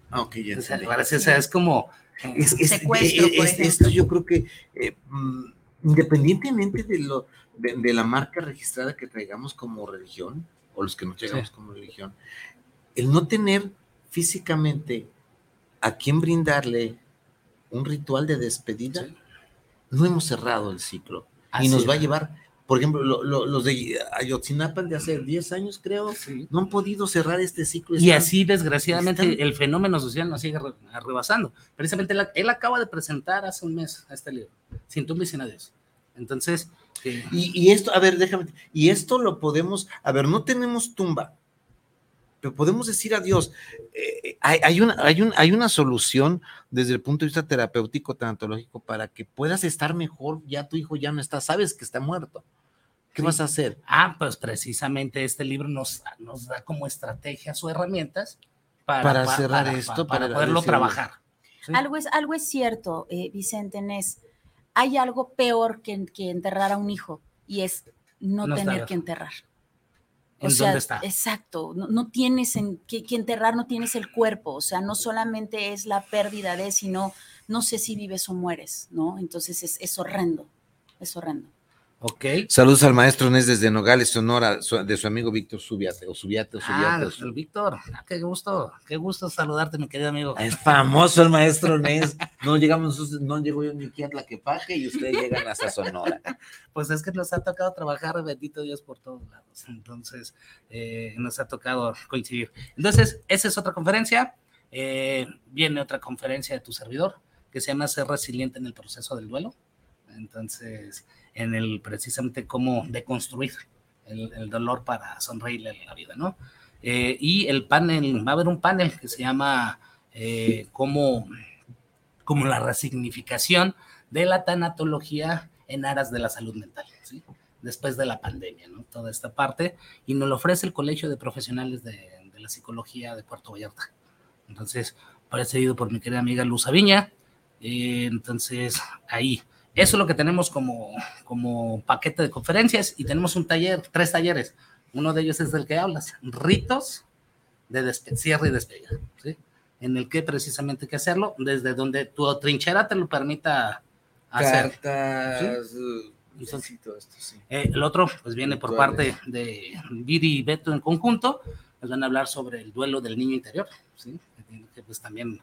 C: Ah, ok, ya
E: O sea, parece, o sea, es como...
C: Es- es-
D: Secuestro, por
C: es-
D: ejemplo.
C: esto yo creo que eh, mm, independientemente de lo de, de la marca registrada que traigamos como religión o los que no traigamos
E: Sí.
C: como religión, el no tener físicamente a quien brindarle un ritual de despedida,
E: Sí.
C: no hemos cerrado el ciclo
E: así
C: y nos va a llevar, por ejemplo, lo- lo- los de Ayotzinapa de hace 10 años creo,
E: Sí.
C: no han podido cerrar este ciclo.
E: Y así, desgraciadamente,
C: están-
E: el fenómeno social nos sigue re- rebasando. Precisamente él, él acaba de presentar hace un mes este libro, Sin tumba y sin adiós. Entonces, eh,
C: Y, y esto, a ver, déjame, y esto lo podemos, a ver, no tenemos tumba, pero podemos decir adiós. Eh, hay, hay una, hay, un- hay una solución desde el punto de vista terapéutico, tanatológico, para que puedas estar mejor, ya tu hijo ya no está, sabes que está muerto. ¿Qué
E: Sí.
C: vas a hacer?
E: ah, pues precisamente este libro nos, nos da como estrategias o herramientas para,
C: Para
E: pa-
C: cerrar
E: para-
C: esto,
E: para,
C: para
E: poderlo
C: decirlo.
E: trabajar. ¿sí?
D: Algo es, algo es cierto, eh, Vicente Nes. Hay algo peor que, que enterrar a un hijo y es no,
E: No
D: tener que enterrar. O
E: ¿En
D: sea,
E: dónde está?
D: exacto, no, no tienes en que, que enterrar, no tienes el cuerpo, o sea, no solamente es la pérdida de, sino no sé si vives o mueres, ¿no? Entonces es, es horrendo, es horrendo.
E: Ok.
C: Saludos al maestro Nes desde Nogales, Sonora, de su amigo Víctor Subiate, o Subiate, o
E: Ah,
C: Subiate. o Su-
E: el Víctor, ah, qué gusto, qué gusto saludarte, mi querido amigo.
C: Es famoso el maestro Nes. No llegamos, no llegó yo ni aquí a Tlaquepaque y ustedes llegan hasta Sonora.
E: Pues es que nos ha tocado trabajar, bendito Dios, por todos lados. Entonces, eh, nos ha tocado coincidir. Entonces, esa es otra conferencia. Eh, viene otra conferencia de tu servidor que se llama Ser resiliente en el proceso del duelo. Entonces, en el precisamente cómo deconstruir el, el dolor para sonreírle a la vida, ¿no? Eh, y el panel, va a haber un panel que se llama eh, cómo, como la resignificación de la tanatología en aras de la salud mental, ¿sí? después de la pandemia, ¿no? toda esta parte, y nos lo ofrece el Colegio de Profesionales de, de la Psicología de Puerto Vallarta. Entonces, precedido por mi querida amiga Luz Aviña, eh, entonces ahí, eso es lo que tenemos como, como paquete de conferencias y tenemos un taller, tres talleres, uno de ellos es del que hablas, ritos de cierre y despedida, ¿sí? en el que precisamente hay que hacerlo desde donde tu trinchera te lo permita hacer.
C: Cartas,
E: ¿Sí?
C: sí, todo esto, sí.
E: Eh, el otro, pues viene por parte de Viri y Beto en conjunto, nos van a hablar sobre el duelo del niño interior, ¿sí? Que pues también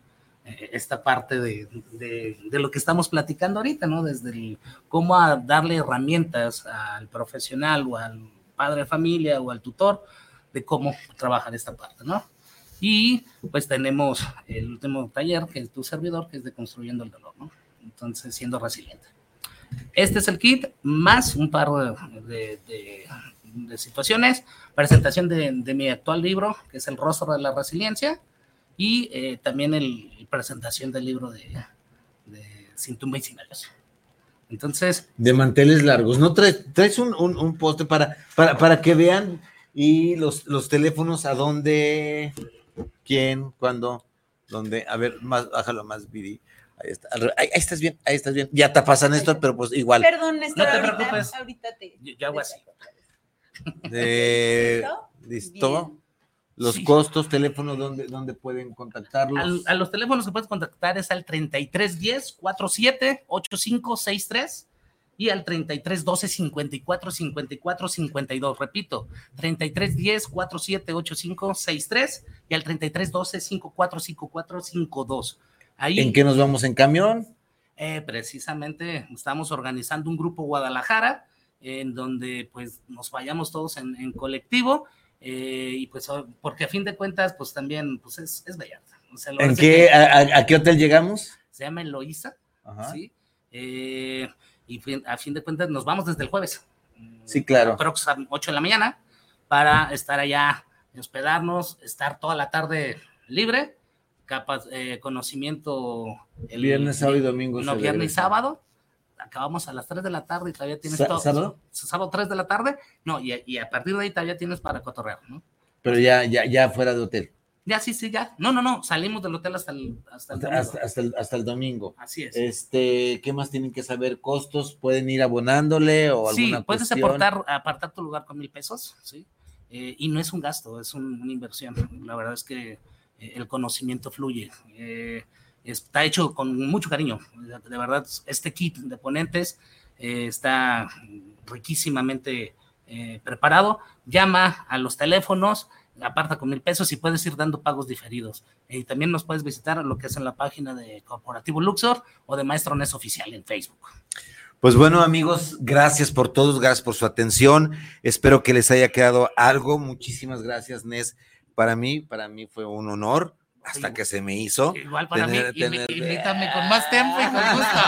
E: esta parte de, de- lo que estamos platicando ahorita, ¿no? Desde el cómo a darle herramientas al profesional o al padre de familia o al tutor de cómo trabajar esta parte, ¿no? Y pues tenemos el último taller, que es tu servidor, que es de construyendo el dolor, ¿no? Entonces, siendo resiliente. Este es el kit, más un par de, de- situaciones. Presentación de mi actual libro, que es El rostro de la resiliencia, y eh, también el, presentación del libro de, de Sin tumba y sin adiós. Entonces,
C: De manteles largos. ¿No traes, traes un, un, un poste para, para, para que vean y los, los teléfonos a dónde, quién, cuándo, dónde? A ver, más, bájalo más, Viri. Ahí está. Ahí, ahí estás bien, ahí estás bien. Ya te pasan esto, pero pues igual.
D: Perdón, Néstor,
E: No te
D: ahorita-
E: preocupes.
D: Ahorita te.
E: yo, yo hago así.
D: ¿Listo?
C: ¿Listo? Los
E: Sí.
C: costos, teléfonos, ¿dónde, dónde pueden contactarlos?
E: Al- a los teléfonos que puedes contactar es al 3310 47 8563 y al 3312 54 54 52. Repito, 3310 47 8563 y al 3312 54 54 52. Ahí
C: ¿En qué nos vamos en camión?
E: eh, precisamente estamos organizando un grupo Guadalajara en donde pues nos vayamos todos en, en colectivo eh, y pues o- porque a fin de cuentas pues también pues es, es Vallarta. O sea, lo
C: ¿En qué,
E: que
C: a, qué hotel llegamos?
E: se llama Eloísa. ¿sí? Eh, y a fin de cuentas nos vamos desde el jueves.
C: Sí, claro.
E: Aprox a 8 de la mañana para estar allá, hospedarnos, estar toda la tarde libre, capaz, eh, conocimiento el
C: Viernes, sábado y domingo
E: No, viernes y sábado. Acabamos a las 3 de la tarde y todavía tienes todo.
C: ¿sábado?
E: Sábado 3 de la tarde. No, y, y a partir de ahí todavía tienes para cotorrear, ¿no?
C: Pero ya, ya, ya fuera de hotel.
E: Ya, sí, sí, ya. No, no, no. Salimos del hotel hasta el, hasta el domingo.
C: hasta- hasta el, hasta el domingo.
E: Así es.
C: Este, ¿qué más tienen que saber? ¿Costos? ¿Pueden ir abonándole o
E: Sí,
C: alguna
E: puedes
C: cuestión?
E: aportar, apartar tu lugar con mil pesos, ¿sí? Eh, y no es un gasto, es un- una inversión. La verdad es que eh, el conocimiento fluye. Eh, está hecho con mucho cariño. De verdad, este kit de ponentes eh, está riquísimamente eh, preparado. Llama a los teléfonos, aparta con mil pesos y puedes ir dando pagos diferidos. Y también nos puedes visitar lo que es en la página de Corporativo Luxor o de Maestro Nes Oficial en Facebook.
C: Pues bueno, amigos, gracias por todos, gracias por su atención. Espero que les haya quedado algo. Muchísimas gracias, Nes. Para mí, para mí fue un honor hasta
E: Sí.
C: que se me hizo.
E: Igual para
C: Tener-
E: mí,
C: tener-
E: invítame con más tiempo y con gusto.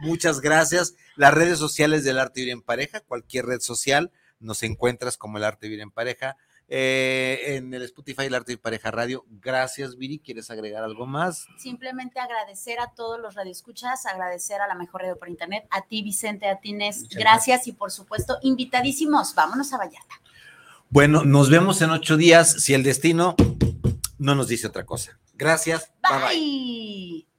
C: Muchas gracias. Las redes sociales del Arte Vivir en Pareja, cualquier red social, nos encuentras como el Arte Vivir en Pareja. Eh, en el Spotify, el Arte Vivir en Pareja Radio. Gracias, Viri. ¿Quieres agregar algo más?
D: Simplemente agradecer a todos los radioescuchas, agradecer a la mejor radio por internet, a ti Vicente, a ti Nes,
C: Muchas
D: gracias y por supuesto invitadísimos, vámonos a Vallarta.
C: Bueno, nos vemos en ocho días si el destino no nos dice otra cosa. Gracias. bye.
D: bye.